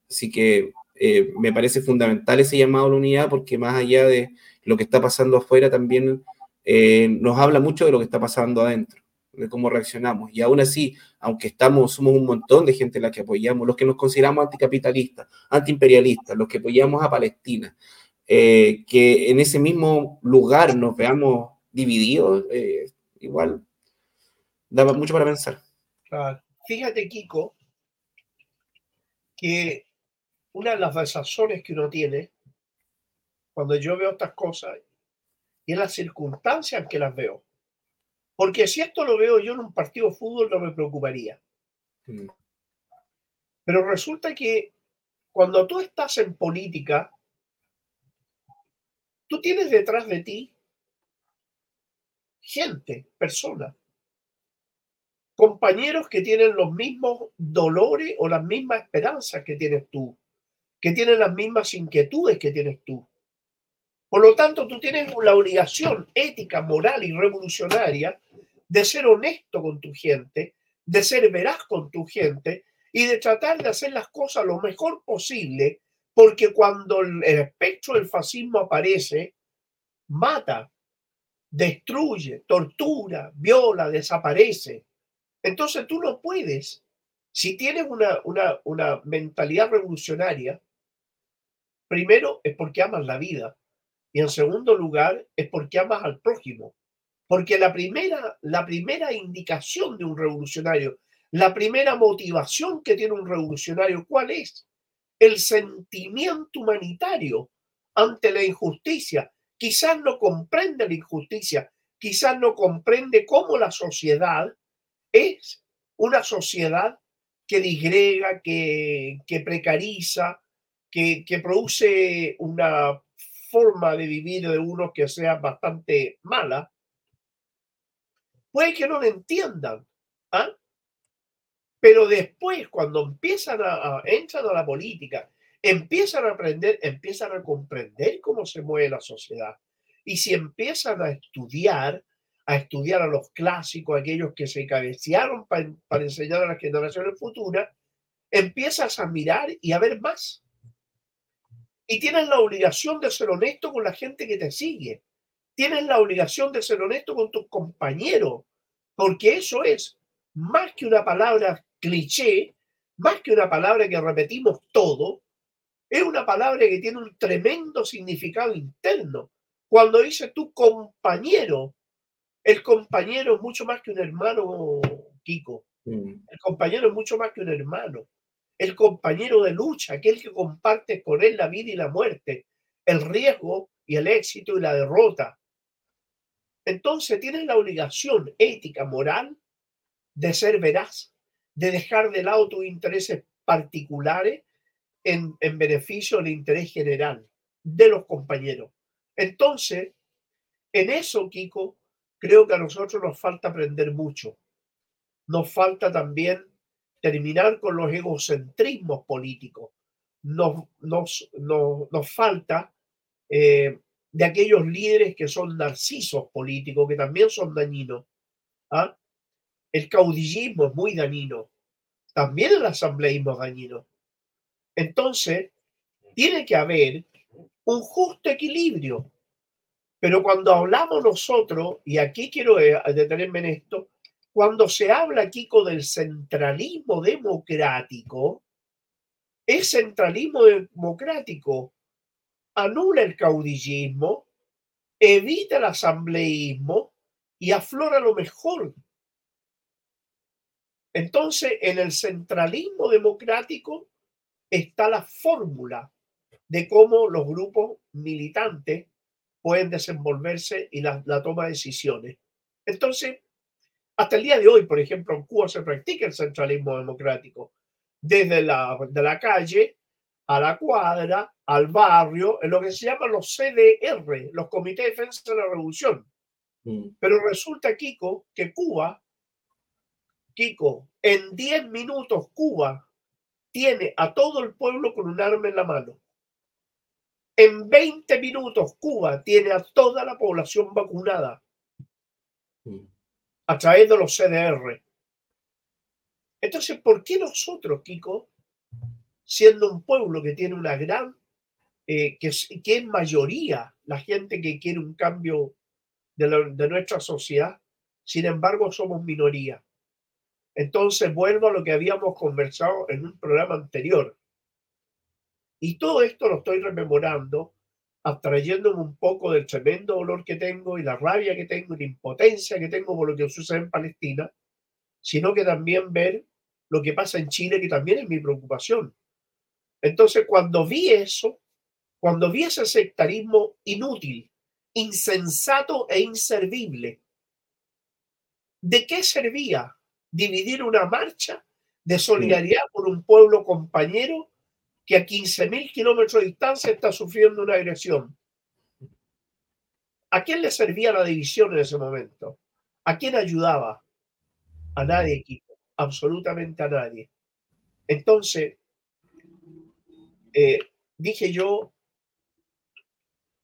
Así que eh, me parece fundamental ese llamado a la unidad porque más allá de lo que está pasando afuera, también eh, nos habla mucho de lo que está pasando adentro, de cómo reaccionamos. Y aún así, aunque estamos, somos un montón de gente la que apoyamos, los que nos consideramos anticapitalistas, antiimperialistas, los que apoyamos a Palestina, eh, que en ese mismo lugar nos veamos divididos, eh, igual daba mucho para pensar. Fíjate, Kiko, que una de las razones que uno tiene cuando yo veo estas cosas y en las circunstancias en que las veo. Porque si esto lo veo yo en un partido de fútbol no me preocuparía. Mm. Pero resulta que cuando tú estás en política, Tú tienes detrás de ti gente, personas, compañeros que tienen los mismos dolores o las mismas esperanzas que tienes tú, que tienen las mismas inquietudes que tienes tú. Por lo tanto, tú tienes la obligación ética, moral y revolucionaria de ser honesto con tu gente, de ser veraz con tu gente y de tratar de hacer las cosas lo mejor posible porque cuando el espectro del fascismo aparece, mata, destruye, tortura, viola, desaparece. Entonces tú no puedes, si tienes una, una, una mentalidad revolucionaria, primero es porque amas la vida y en segundo lugar es porque amas al prójimo. Porque la primera, la primera indicación de un revolucionario, la primera motivación que tiene un revolucionario, ¿cuál es? el sentimiento humanitario ante la injusticia. Quizás no comprende la injusticia, quizás no comprende cómo la sociedad es una sociedad que digrega, que, que precariza, que, que, produce una forma de vivir de uno que sea bastante mala. Puede que no lo entiendan, ¿ah? Pero después, cuando empiezan a, entrar a la política, empiezan a aprender, empiezan a comprender cómo se mueve la sociedad. Y si empiezan a estudiar, a estudiar a los clásicos, aquellos que se cabecearon para, para enseñar a las generaciones futuras, empiezas a mirar y a ver más. Y tienes la obligación de ser honesto con la gente que te sigue. Tienes la obligación de ser honesto con tus compañeros, porque eso es más que una palabra cliché, más que una palabra que repetimos todo, es una palabra que tiene un tremendo significado interno. Cuando dice tu compañero, el compañero es mucho más que un hermano, Kiko. Mm. El compañero es mucho más que un hermano. El compañero de lucha, aquel que comparte con él la vida y la muerte, el riesgo y el éxito y la derrota. Entonces tienes la obligación ética, moral, de ser veraz, de dejar de lado tus intereses particulares en, beneficio del interés general de los compañeros. Entonces, en eso, Kiko, creo que a nosotros nos falta aprender mucho. Nos falta también terminar con los egocentrismos políticos. Nos, nos, nos, falta eh, de aquellos líderes que son narcisos políticos, que también son dañinos. ¿ah? El caudillismo es muy dañino. También el asambleísmo es dañino. Entonces, tiene que haber un justo equilibrio. Pero cuando hablamos nosotros, y aquí quiero eh, detenerme en esto, cuando se habla aquí con el centralismo democrático, el centralismo democrático anula el caudillismo, evita el asambleísmo y aflora lo mejor entonces, en el centralismo democrático está la fórmula de cómo los grupos militantes pueden desenvolverse y la, la toma de decisiones. Entonces, hasta el día de hoy, por ejemplo, en Cuba se practica el centralismo democrático, desde la, de la calle a la cuadra, al barrio, en lo que se llaman los CDR, los Comités de Defensa de la Revolución. Mm. Pero resulta, Kiko, que Cuba, Kiko, en 10 minutos Cuba tiene a todo el pueblo con un arma en la mano. En 20 minutos Cuba tiene a toda la población vacunada Mm. A través de los CDR. Entonces, ¿por qué nosotros, Kiko, siendo un pueblo que tiene una gran, eh, que, que es mayoría la gente que quiere un cambio de, de nuestra sociedad, sin embargo somos minoría? Entonces, vuelvo a lo que habíamos conversado en un programa anterior. Y todo esto lo estoy rememorando, abstrayéndome un poco del tremendo dolor que tengo y la rabia que tengo y la impotencia que tengo por lo que sucede en Palestina, sino que también ver lo que pasa en Chile, que también es mi preocupación. Entonces, cuando vi eso, cuando vi ese sectarismo inútil, insensato e inservible, ¿de qué servía dividir una marcha de solidaridad por un pueblo compañero que a 15.000 kilómetros de distancia está sufriendo una agresión? ¿A quién le servía la división en ese momento? ¿A quién ayudaba? A nadie, Kiko, absolutamente a nadie. Entonces, eh, dije yo,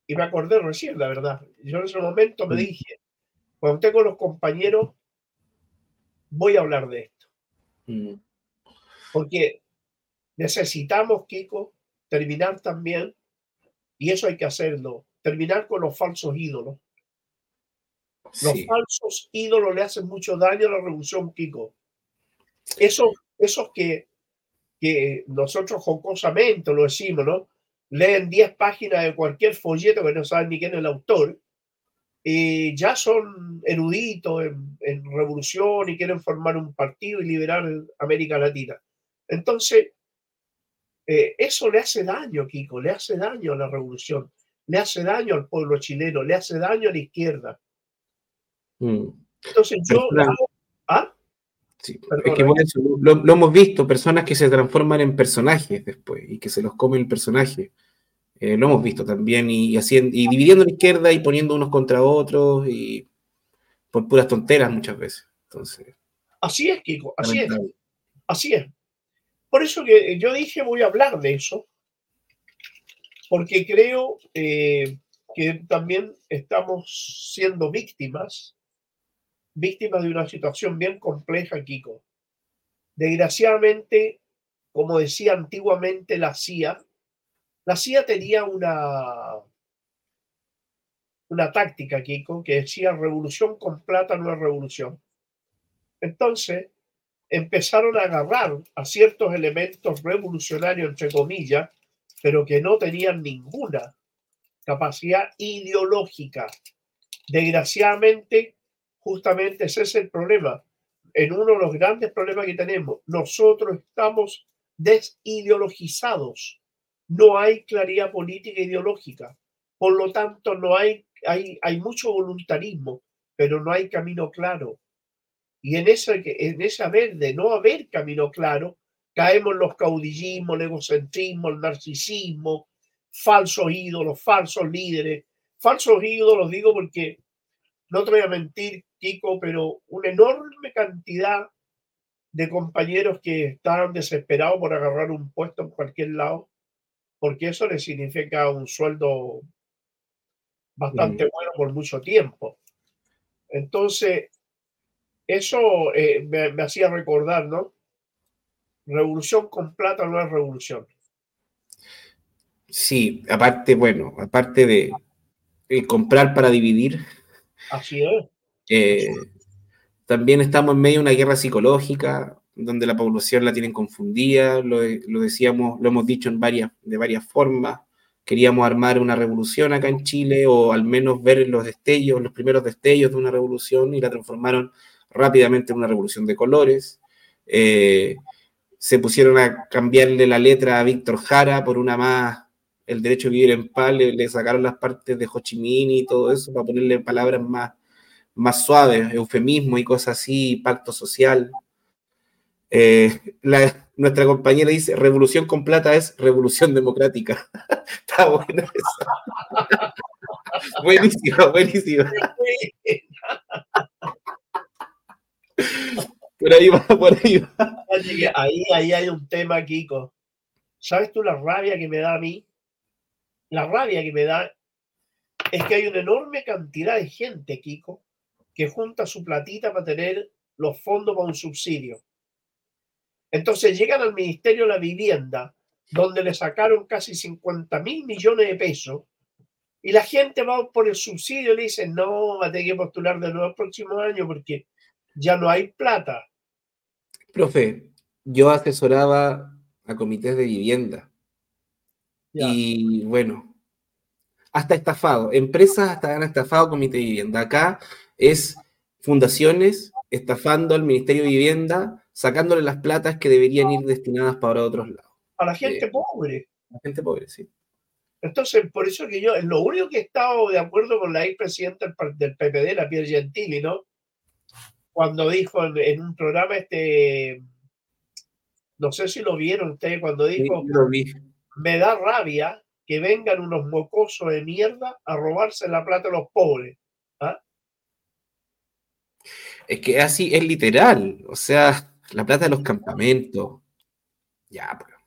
y me acordé recién, la verdad, yo en ese momento me dije, cuando tengo los compañeros, voy a hablar de esto, Mm. porque necesitamos, Kiko, terminar también, y eso hay que hacerlo, terminar con los falsos ídolos. Los Sí. falsos ídolos le hacen mucho daño a la revolución, Kiko. Esos, esos que, que nosotros jocosamente lo decimos, ¿no? Leen 10 páginas de cualquier folleto que no saben ni quién es el autor, y ya son eruditos en, en revolución y quieren formar un partido y liberar América Latina. Entonces, eh, eso le hace daño, Kiko, le hace daño a la revolución, le hace daño al pueblo chileno, le hace daño a la izquierda. Mm. Entonces yo ¿Ah? Sí, es que lo, lo hemos visto, personas que se transforman en personajes después y que se los come el personaje. Eh, lo hemos visto también y, haciendo, y dividiendo la izquierda y poniendo unos contra otros y por puras tonteras muchas veces. Entonces, Así es, Kiko, así es, así es. Por eso que yo dije voy a hablar de eso, porque creo eh, que también estamos siendo víctimas, víctimas de una situación bien compleja, Kiko. Desgraciadamente, como decía antiguamente la CIA, la CIA tenía una, una táctica, Kiko, que decía revolución con plata no es revolución. Entonces, empezaron a agarrar a ciertos elementos revolucionarios, entre comillas, pero que no tenían ninguna capacidad ideológica. Desgraciadamente, justamente ese es el problema. En uno de los grandes problemas que tenemos, nosotros estamos desideologizados. No hay claridad política e ideológica. Por lo tanto, no hay, hay, hay mucho voluntarismo, pero no hay camino claro. Y en ese, en ese haber de no haber camino claro, caemos en los caudillismos, el egocentrismo, el narcisismo, falsos ídolos, falsos líderes. Falsos ídolos, digo porque no te voy a mentir, Kiko, pero una enorme cantidad de compañeros que estaban desesperados por agarrar un puesto en cualquier lado, porque eso les significa un sueldo bastante bueno por mucho tiempo. Entonces, eso eh, me, me hacía recordar, ¿no? Revolución con plata no es revolución. Sí, aparte, bueno, aparte de, de comprar para dividir, Así es. eh, también estamos en medio de una guerra psicológica donde la población la tienen confundida, lo, lo decíamos, lo hemos dicho en varias, de varias formas. Queríamos armar una revolución acá en Chile o al menos ver los destellos, los primeros destellos de una revolución y la transformaron rápidamente en una revolución de colores. Eh, se pusieron a cambiarle la letra a Víctor Jara por una más el derecho a vivir en paz, le, sacaron las partes de Ho Chi Minh y todo eso para ponerle palabras más, más suaves, eufemismo y cosas así, pacto social. Eh, nuestra compañera dice, revolución con plata es revolución democrática. Está bueno eso. buenísimo, buenísimo. Por ahí va, por ahí va. Ahí, ahí hay un tema, Kiko. ¿Sabes tú la rabia que me da a mí? La rabia que me da es que hay una enorme cantidad de gente, Kiko, que junta su platita para tener los fondos para un subsidio. Entonces llegan al Ministerio de la Vivienda, donde le sacaron casi 50 mil millones de pesos, y la gente va por el subsidio y le dicen, no, va a tener que postular de nuevo el próximo año porque ya no hay plata. Profe, yo asesoraba a comités de vivienda Ya. y bueno, hasta estafado, empresas hasta han estafado comité de vivienda. Acá es fundaciones estafando al Ministerio de Vivienda, sacándole las platas que deberían ir destinadas para otros lados. A la gente Eh, pobre. La gente pobre, sí. Entonces, por eso que yo, lo único que he estado de acuerdo con la ex presidenta del PPD, la Pierre Gentili, ¿no? Cuando dijo en, en un programa, este, no sé si lo vieron ustedes, cuando Sí, dijo, vi. me da rabia que vengan unos mocosos de mierda a robarse la plata de los pobres. Es que así es literal, o sea, la plata de los campamentos. Ya, pero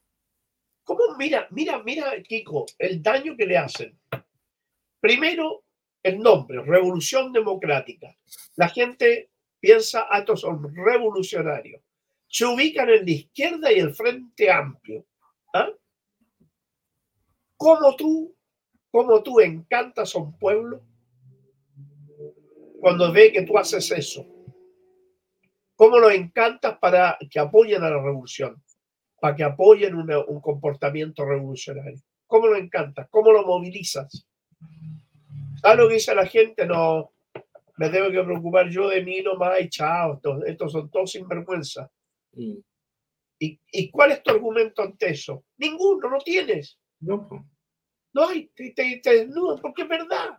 ¿Cómo? Mira, mira, mira, Kiko, el daño que le hacen. Primero, el nombre, Revolución Democrática. La gente piensa, ah, estos son revolucionarios. Se ubican en la izquierda y el Frente Amplio. ¿ah? ¿Cómo tú, cómo tú encantas a un pueblo cuando ve que tú haces eso? ¿Cómo lo encantas para que apoyen a la revolución? para que apoyen un comportamiento revolucionario. ¿Cómo lo encantas? ¿Cómo lo movilizas? ¿Sabes lo que dice la gente? No, me tengo que preocupar yo de mí nomás y chao, estos, estos son todos sinvergüenza. mm, ¿Y, ¿Y cuál es tu argumento ante eso? Ninguno, no tienes. no. No hay, te, te, te desnudan porque es verdad.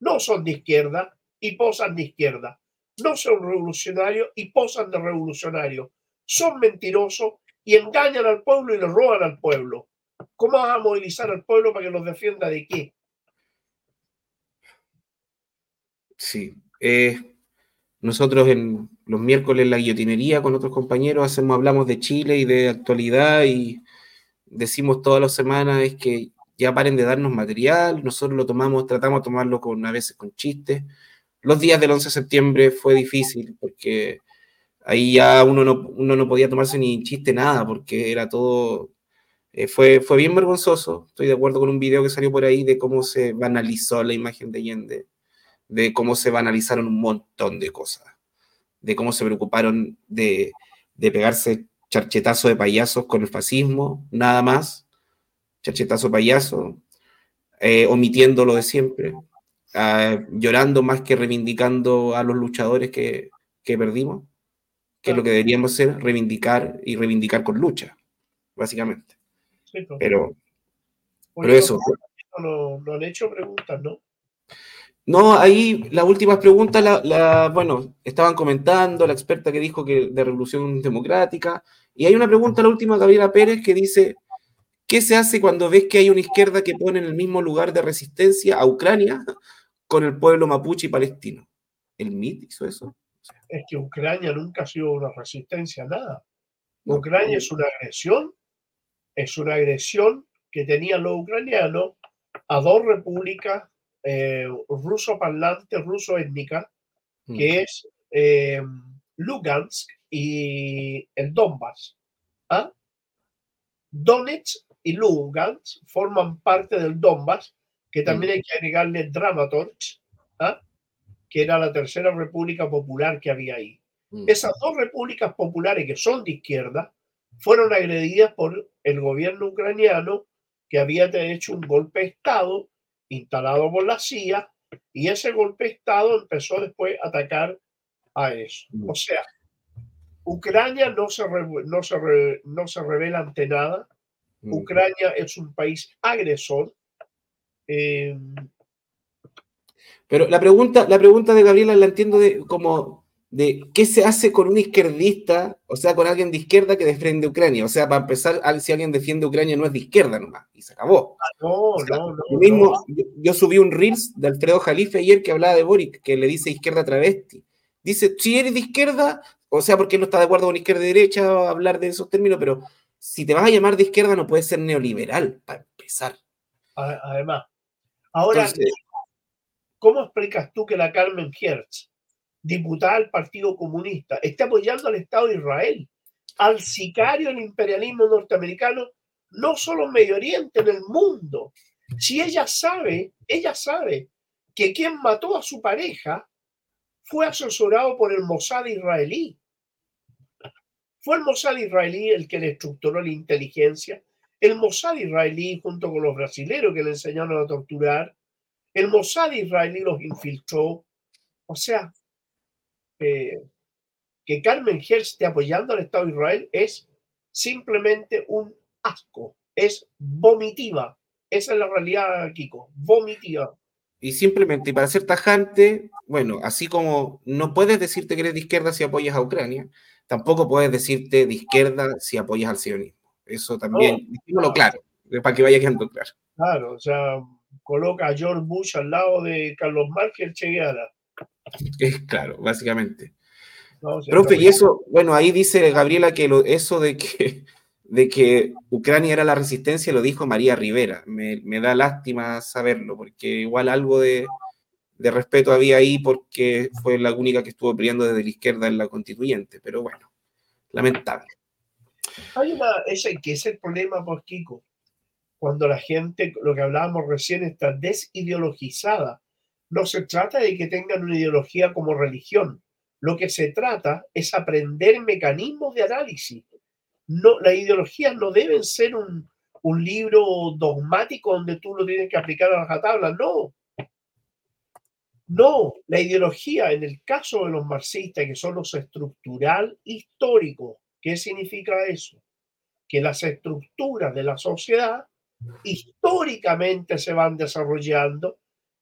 No son de izquierda y posan de izquierda. No son revolucionarios y posan de revolucionarios. Son mentirosos y engañan al pueblo y le roban al pueblo. ¿Cómo vas a movilizar al pueblo para que los defienda de qué? Sí. Eh, nosotros en los miércoles en la guillotinería con otros compañeros hacemos, hablamos de Chile y de actualidad y decimos todas las semanas es que ya paren de darnos material, nosotros lo tomamos, tratamos de tomarlo con a veces con chistes. Los días del 11 de septiembre fue difícil porque ahí ya uno no, uno no podía tomarse ni chiste nada porque era todo, eh, fue, fue bien vergonzoso. Estoy de acuerdo con un video que salió por ahí de cómo se banalizó la imagen de Allende de cómo se banalizaron un montón de cosas, de cómo se preocuparon de, de pegarse charchetazo de payasos con el fascismo, nada más, charchetazo payaso, eh, omitiendo lo de siempre, ah, llorando más que reivindicando a los luchadores que, que perdimos, que es lo que deberíamos hacer, reivindicar y reivindicar con lucha, básicamente. Pues. Pero, pero eso, no han hecho preguntas, ¿no? No, ahí las últimas preguntas, la, la- bueno, estaban comentando la experta que dijo que de Revolución Democrática, y hay una pregunta, la última, Gabriela Pérez, que dice, ¿qué se hace cuando ves que hay una izquierda que pone en el mismo lugar de resistencia a Ucrania con el pueblo mapuche y palestino? ¿El MIT hizo eso? Es que Ucrania nunca ha sido una resistencia a nada. No. Ucrania es una agresión, es una agresión que tenían los ucranianos a dos repúblicas eh, ruso parlantes, ruso étnicas, Mm. que es eh, Lugansk y el Donbass. ¿ah? Donetsk y Lugansk forman parte del Donbass, que también hay que agregarle Dramatorsk, ¿ah? que era la tercera república popular que había ahí. Mm. Esas dos repúblicas populares que son de izquierda fueron agredidas por el gobierno ucraniano que había hecho un golpe de Estado instalado por la CIA y ese golpe de Estado empezó después a atacar a eso. Mm. O sea, Ucrania no se, re- no se, re- no se revela ante nada, Mm. Ucrania es un país agresor. Eh, Pero la pregunta, la pregunta de Gabriela la entiendo de como de qué se hace con un izquierdista, o sea, con alguien de izquierda que defiende Ucrania. O sea, para empezar, si alguien defiende Ucrania no es de izquierda nomás, y se acabó. no, O sea, no, no. Yo mismo, no. yo, yo subí un Reels de Alfredo Jalife ayer que hablaba de Boric, que le dice izquierda travesti. Dice, si eres de izquierda, o sea, porque no está de acuerdo con izquierda y derecha, hablar de esos términos, pero si te vas a llamar de izquierda no puedes ser neoliberal, para empezar. Además. Ahora, Entonces, ¿cómo explicas tú que la Carmen Hertz, diputada del Partido Comunista, esté apoyando al Estado de Israel, al sicario del imperialismo norteamericano, no solo en Medio Oriente, en el mundo? Si ella sabe, ella sabe que quien mató a su pareja fue asesorado por el Mossad israelí. Fue el Mossad israelí el que le estructuró la inteligencia. El Mossad israelí, junto con los brasileños que le enseñaron a torturar, el Mossad israelí los infiltró. O sea, eh, que Carmen Hertz esté apoyando al Estado de Israel es simplemente un asco, es vomitiva. Esa es la realidad, Kiko, vomitiva. Y simplemente, y para ser tajante, bueno, así como no puedes decirte que eres de izquierda si apoyas a Ucrania, tampoco puedes decirte de izquierda si apoyas al sionismo. Eso también, dijémoslo claro, para que vaya quedando claro. Claro, o sea, coloca a George Bush al lado de Carlos el Che Guevara. Es claro, básicamente. Profe, y eso, bueno, ahí dice Gabriela que lo- eso de que, de que Ucrania era la resistencia lo dijo María Rivera. Me, me da lástima saberlo, porque igual algo de, de respeto había ahí porque fue la única que estuvo peleando desde la izquierda en la constituyente, pero bueno, lamentable. Hay una, ese que es el problema, pues, Kiko, cuando la gente, lo que hablábamos recién, está desideologizada. No se trata de que tengan una ideología como religión. Lo que se trata es aprender mecanismos de análisis. No, las ideologías no deben ser un, un libro dogmático donde tú lo tienes que aplicar a rajatabla. No. No, la ideología, en el caso de los marxistas, que son los estructural históricos, ¿qué significa eso? Que las estructuras de la sociedad históricamente se van desarrollando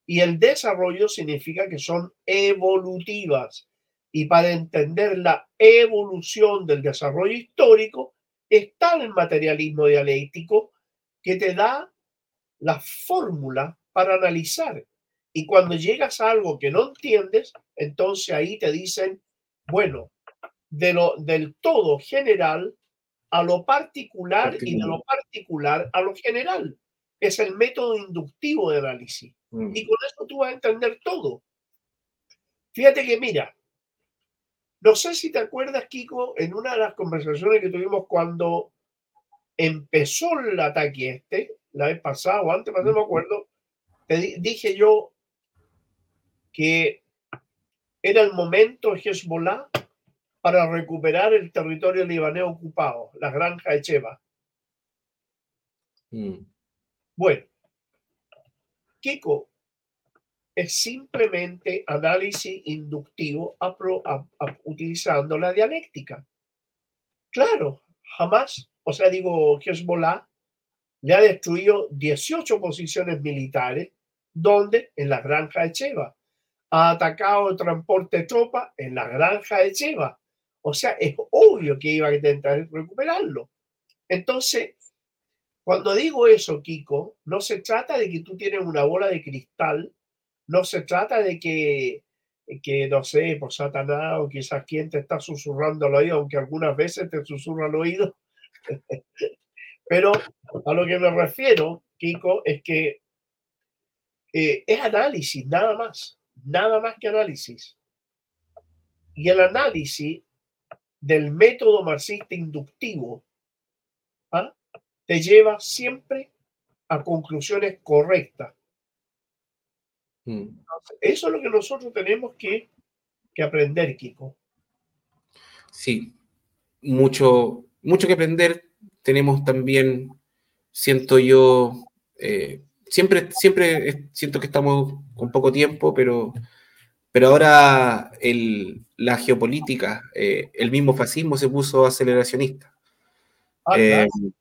y el desarrollo significa que son evolutivas. Y para entender la evolución del desarrollo histórico está el materialismo dialéctico que te da la fórmula para analizar. Y cuando llegas a algo que no entiendes, entonces ahí te dicen, bueno, de lo, del todo general a lo particular y de lo particular a lo general. Es el método inductivo de análisis. Mm. Y con eso tú vas a entender todo. Fíjate que mira, no sé si te acuerdas, Kiko, en una de las conversaciones que tuvimos cuando empezó el ataque este, la vez pasada o antes, no me acuerdo, te di- dije yo que era el momento de Hezbollah para recuperar el territorio libanés ocupado, la granja de Cheva. Mm. Bueno, Kiko, es simplemente análisis inductivo a- utilizando la dialéctica. Claro, jamás, o sea, digo, Hezbollah le ha destruido 18 posiciones militares, donde en la granja de Cheva. Ha atacado el transporte de tropas en la granja de Cheva. O sea, es obvio que iba a intentar recuperarlo. Entonces, cuando digo eso, Kiko, no se trata de que tú tienes una bola de cristal, no se trata de que, que no sé, por Satanás o quizás quien te está susurrando al oído, aunque algunas veces te susurra al oído. Pero a lo que me refiero, Kiko, es que eh, es análisis, nada más, nada más que análisis. Y el análisis del método marxista inductivo. Te lleva siempre a conclusiones correctas. Mm. Eso es lo que nosotros tenemos que, que aprender, Kiko. Sí, mucho, mucho que aprender. Tenemos también, siento yo, eh, siempre, siempre siento que estamos con poco tiempo, pero, pero ahora el- la geopolítica, eh, el mismo fascismo se puso aceleracionista. Ah, Eh, claro.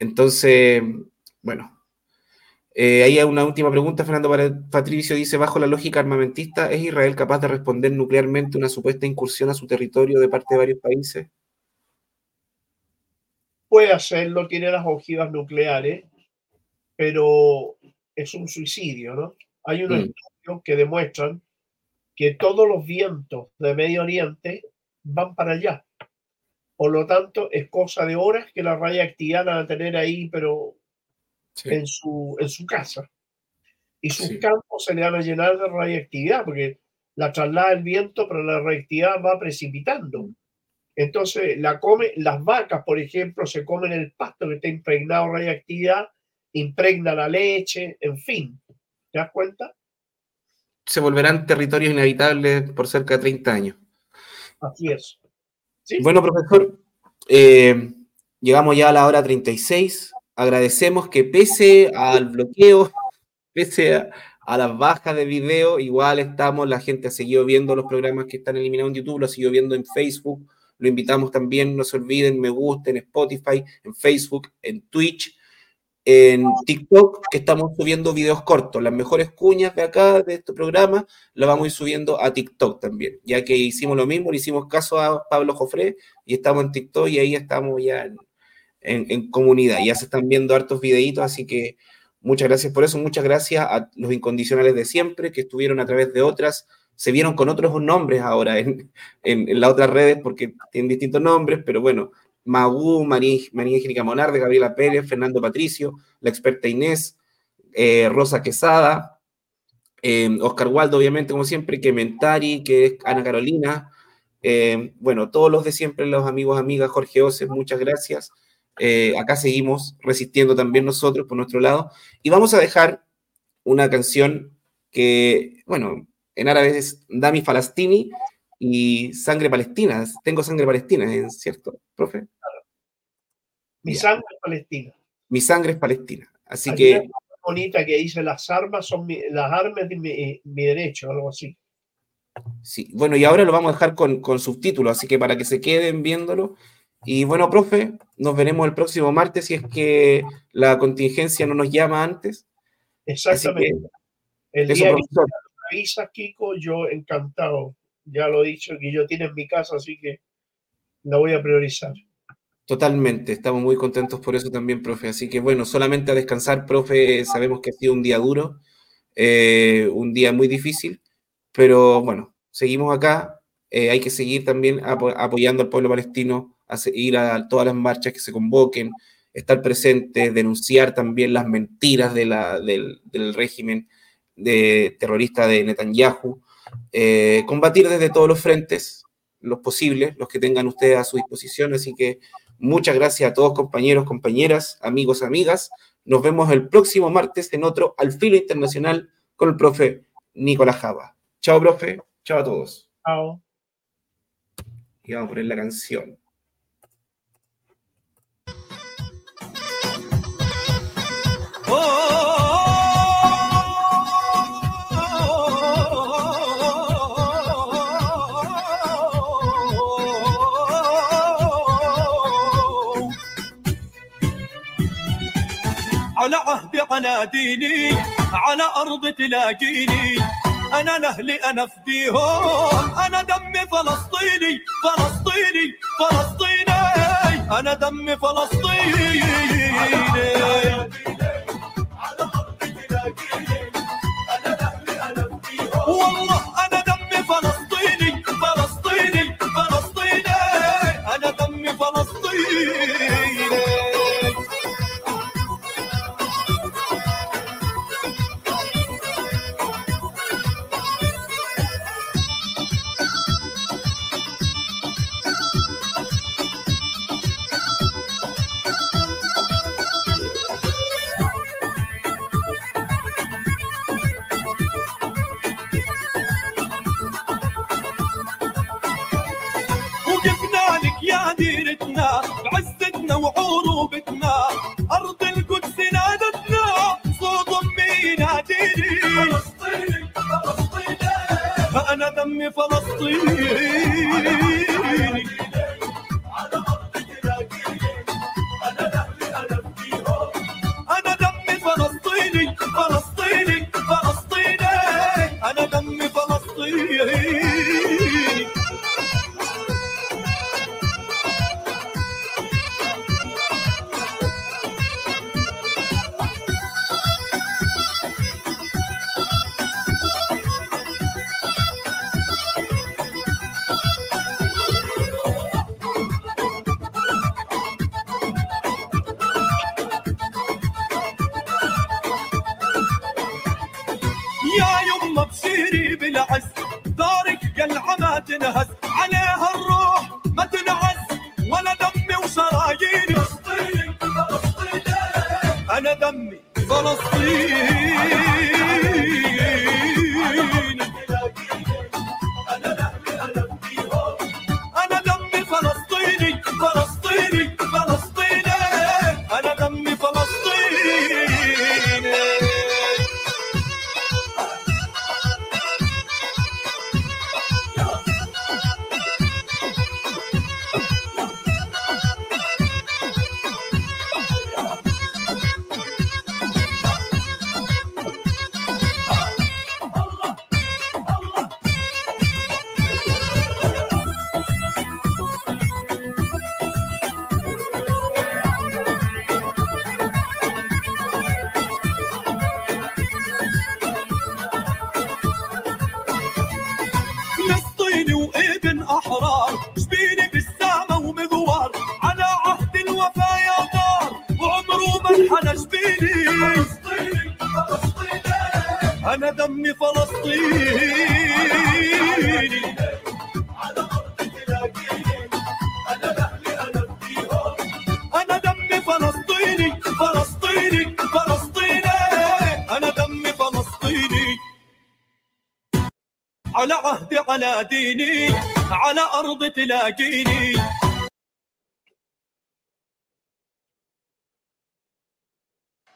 Entonces, bueno. Eh, ahí hay una última pregunta, Fernando Patricio dice, bajo la lógica armamentista, ¿es Israel capaz de responder nuclearmente una supuesta incursión a su territorio de parte de varios países? Puede hacerlo, tiene las ojivas nucleares, pero es un suicidio, ¿no? Hay unos Mm. estudios que demuestran que todos los vientos de Medio Oriente van para allá. Por lo tanto, es cosa de horas que la radiactividad la van a tener ahí, pero en su, en su casa. Y sus Sí. campos se le van a llenar de radiactividad, porque la traslada el viento, pero la radiactividad va precipitando. Entonces, la come, las vacas, por ejemplo, se comen el pasto que está impregnado de radiactividad, impregna la leche, en fin. ¿Te das cuenta? Se volverán territorios inhabitables por cerca de 30 años. Así es. Bueno, profesor, eh, llegamos ya a la hora 36. Agradecemos que pese al bloqueo, pese a, a las bajas de video, igual estamos, la gente ha seguido viendo los programas que están eliminados en YouTube, lo ha seguido viendo en Facebook. Lo invitamos también, no se olviden, me gusta en Spotify, en Facebook, en Twitch, en TikTok, que estamos subiendo videos cortos. Las mejores cuñas de acá, de este programa, las vamos a ir subiendo a TikTok también, ya que hicimos lo mismo, le hicimos caso a Pablo Jofré y estamos en TikTok y ahí estamos ya en, comunidad. Ya se están viendo hartos videitos, así que muchas gracias por eso. Muchas gracias a los incondicionales de siempre que estuvieron a través de otras. Se vieron con otros nombres ahora en, en, en las otras redes porque tienen distintos nombres, pero bueno, Magú, María, María Angélica Monarde, Gabriela Pérez, Fernando Patricio, la experta Inés, eh, Rosa Quesada, eh, Oscar Waldo, obviamente, como siempre, que Mentari, que es Ana Carolina, eh, bueno, todos los de siempre, los amigos, amigas, Jorge Oces, muchas gracias. Eh, acá seguimos resistiendo también nosotros por nuestro lado. Y vamos a dejar una canción que, bueno, en árabe es Dami Falastini y Sangre Palestina. Tengo sangre palestina, ¿es cierto, profe? Mi Ya. sangre es palestina. Mi sangre es palestina. Así Hay que una bonita que dice las armas son mi- las armas de mi, mi derecho, algo así. Sí, bueno, y ahora lo vamos a dejar con, con subtítulos, así que para que se queden viéndolo. Y bueno, profe, nos veremos el próximo martes si es que la contingencia no nos llama antes. Así que Exactamente. El eso, día que profesor. me avisas, Kiko, yo encantado. Ya lo he dicho, tiene en mi casa, así que la voy a priorizar. Totalmente, estamos muy contentos por eso también, profe. Así que bueno, solamente a descansar, profe. Sabemos que ha sido un día duro, eh, un día muy difícil, pero bueno, seguimos acá. Eh, hay que seguir también apo- apoyando al pueblo palestino, a se- ir a todas las marchas que se convoquen, estar presentes, denunciar también las mentiras de la- del, del régimen de, terrorista de Netanyahu, eh, combatir desde todos los frentes, los posibles, los que tengan ustedes a su disposición. Así que muchas gracias a todos compañeros, compañeras, amigos, amigas. Nos vemos el próximo martes en otro alfilo Internacional con el profe Nicolás Java. Chao, profe. Chao a todos. Chao. Y vamos a poner la canción. oh. oh, oh. عهد قناديلي على أرض تلاقيني أنا لأهلي أنا فديهم. أنا دمي فلسطيني فلسطيني فلسطيني. أنا دمي فلسطيني. فلسطين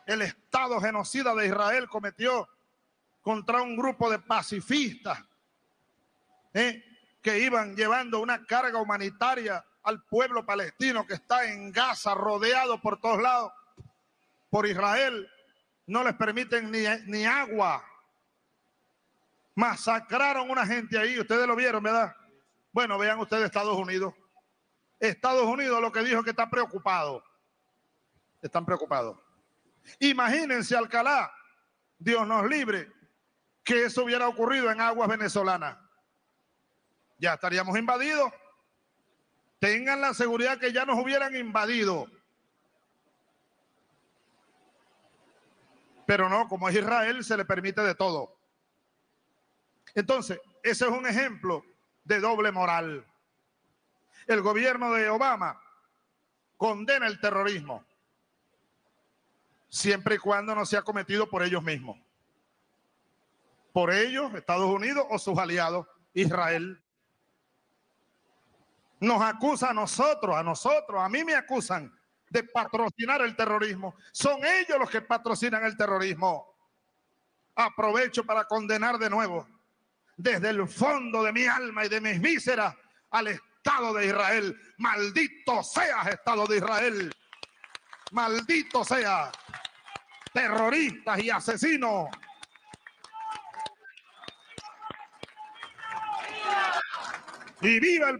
El Estado genocida de Israel cometió contra un grupo de pacifistas ¿eh? que iban llevando una carga humanitaria al pueblo palestino que está en Gaza, rodeado por todos lados por Israel. No les permiten ni, ni agua. Masacraron una gente ahí, ustedes lo vieron, ¿verdad? Bueno, vean ustedes Estados Unidos. Estados Unidos lo que dijo que está preocupado. Están preocupados. Imagínense, Alcalá, Dios nos libre, que eso hubiera ocurrido en aguas venezolanas. Ya estaríamos invadidos. Tengan la seguridad que ya nos hubieran invadido. Pero no, como es Israel, se le permite de todo. Entonces, ese es un ejemplo de doble moral. El gobierno de Obama condena el terrorismo siempre y cuando no sea cometido por ellos mismos. Por ellos, Estados Unidos o sus aliados, Israel. Nos acusa a nosotros, a nosotros, a mí me acusan de patrocinar el terrorismo. Son ellos los que patrocinan el terrorismo. Aprovecho para condenar de nuevo, desde el fondo de mi alma y de mis vísceras, al Estado de Israel. Maldito seas, Estado de Israel. Maldito sea terroristas y asesinos. Y viva el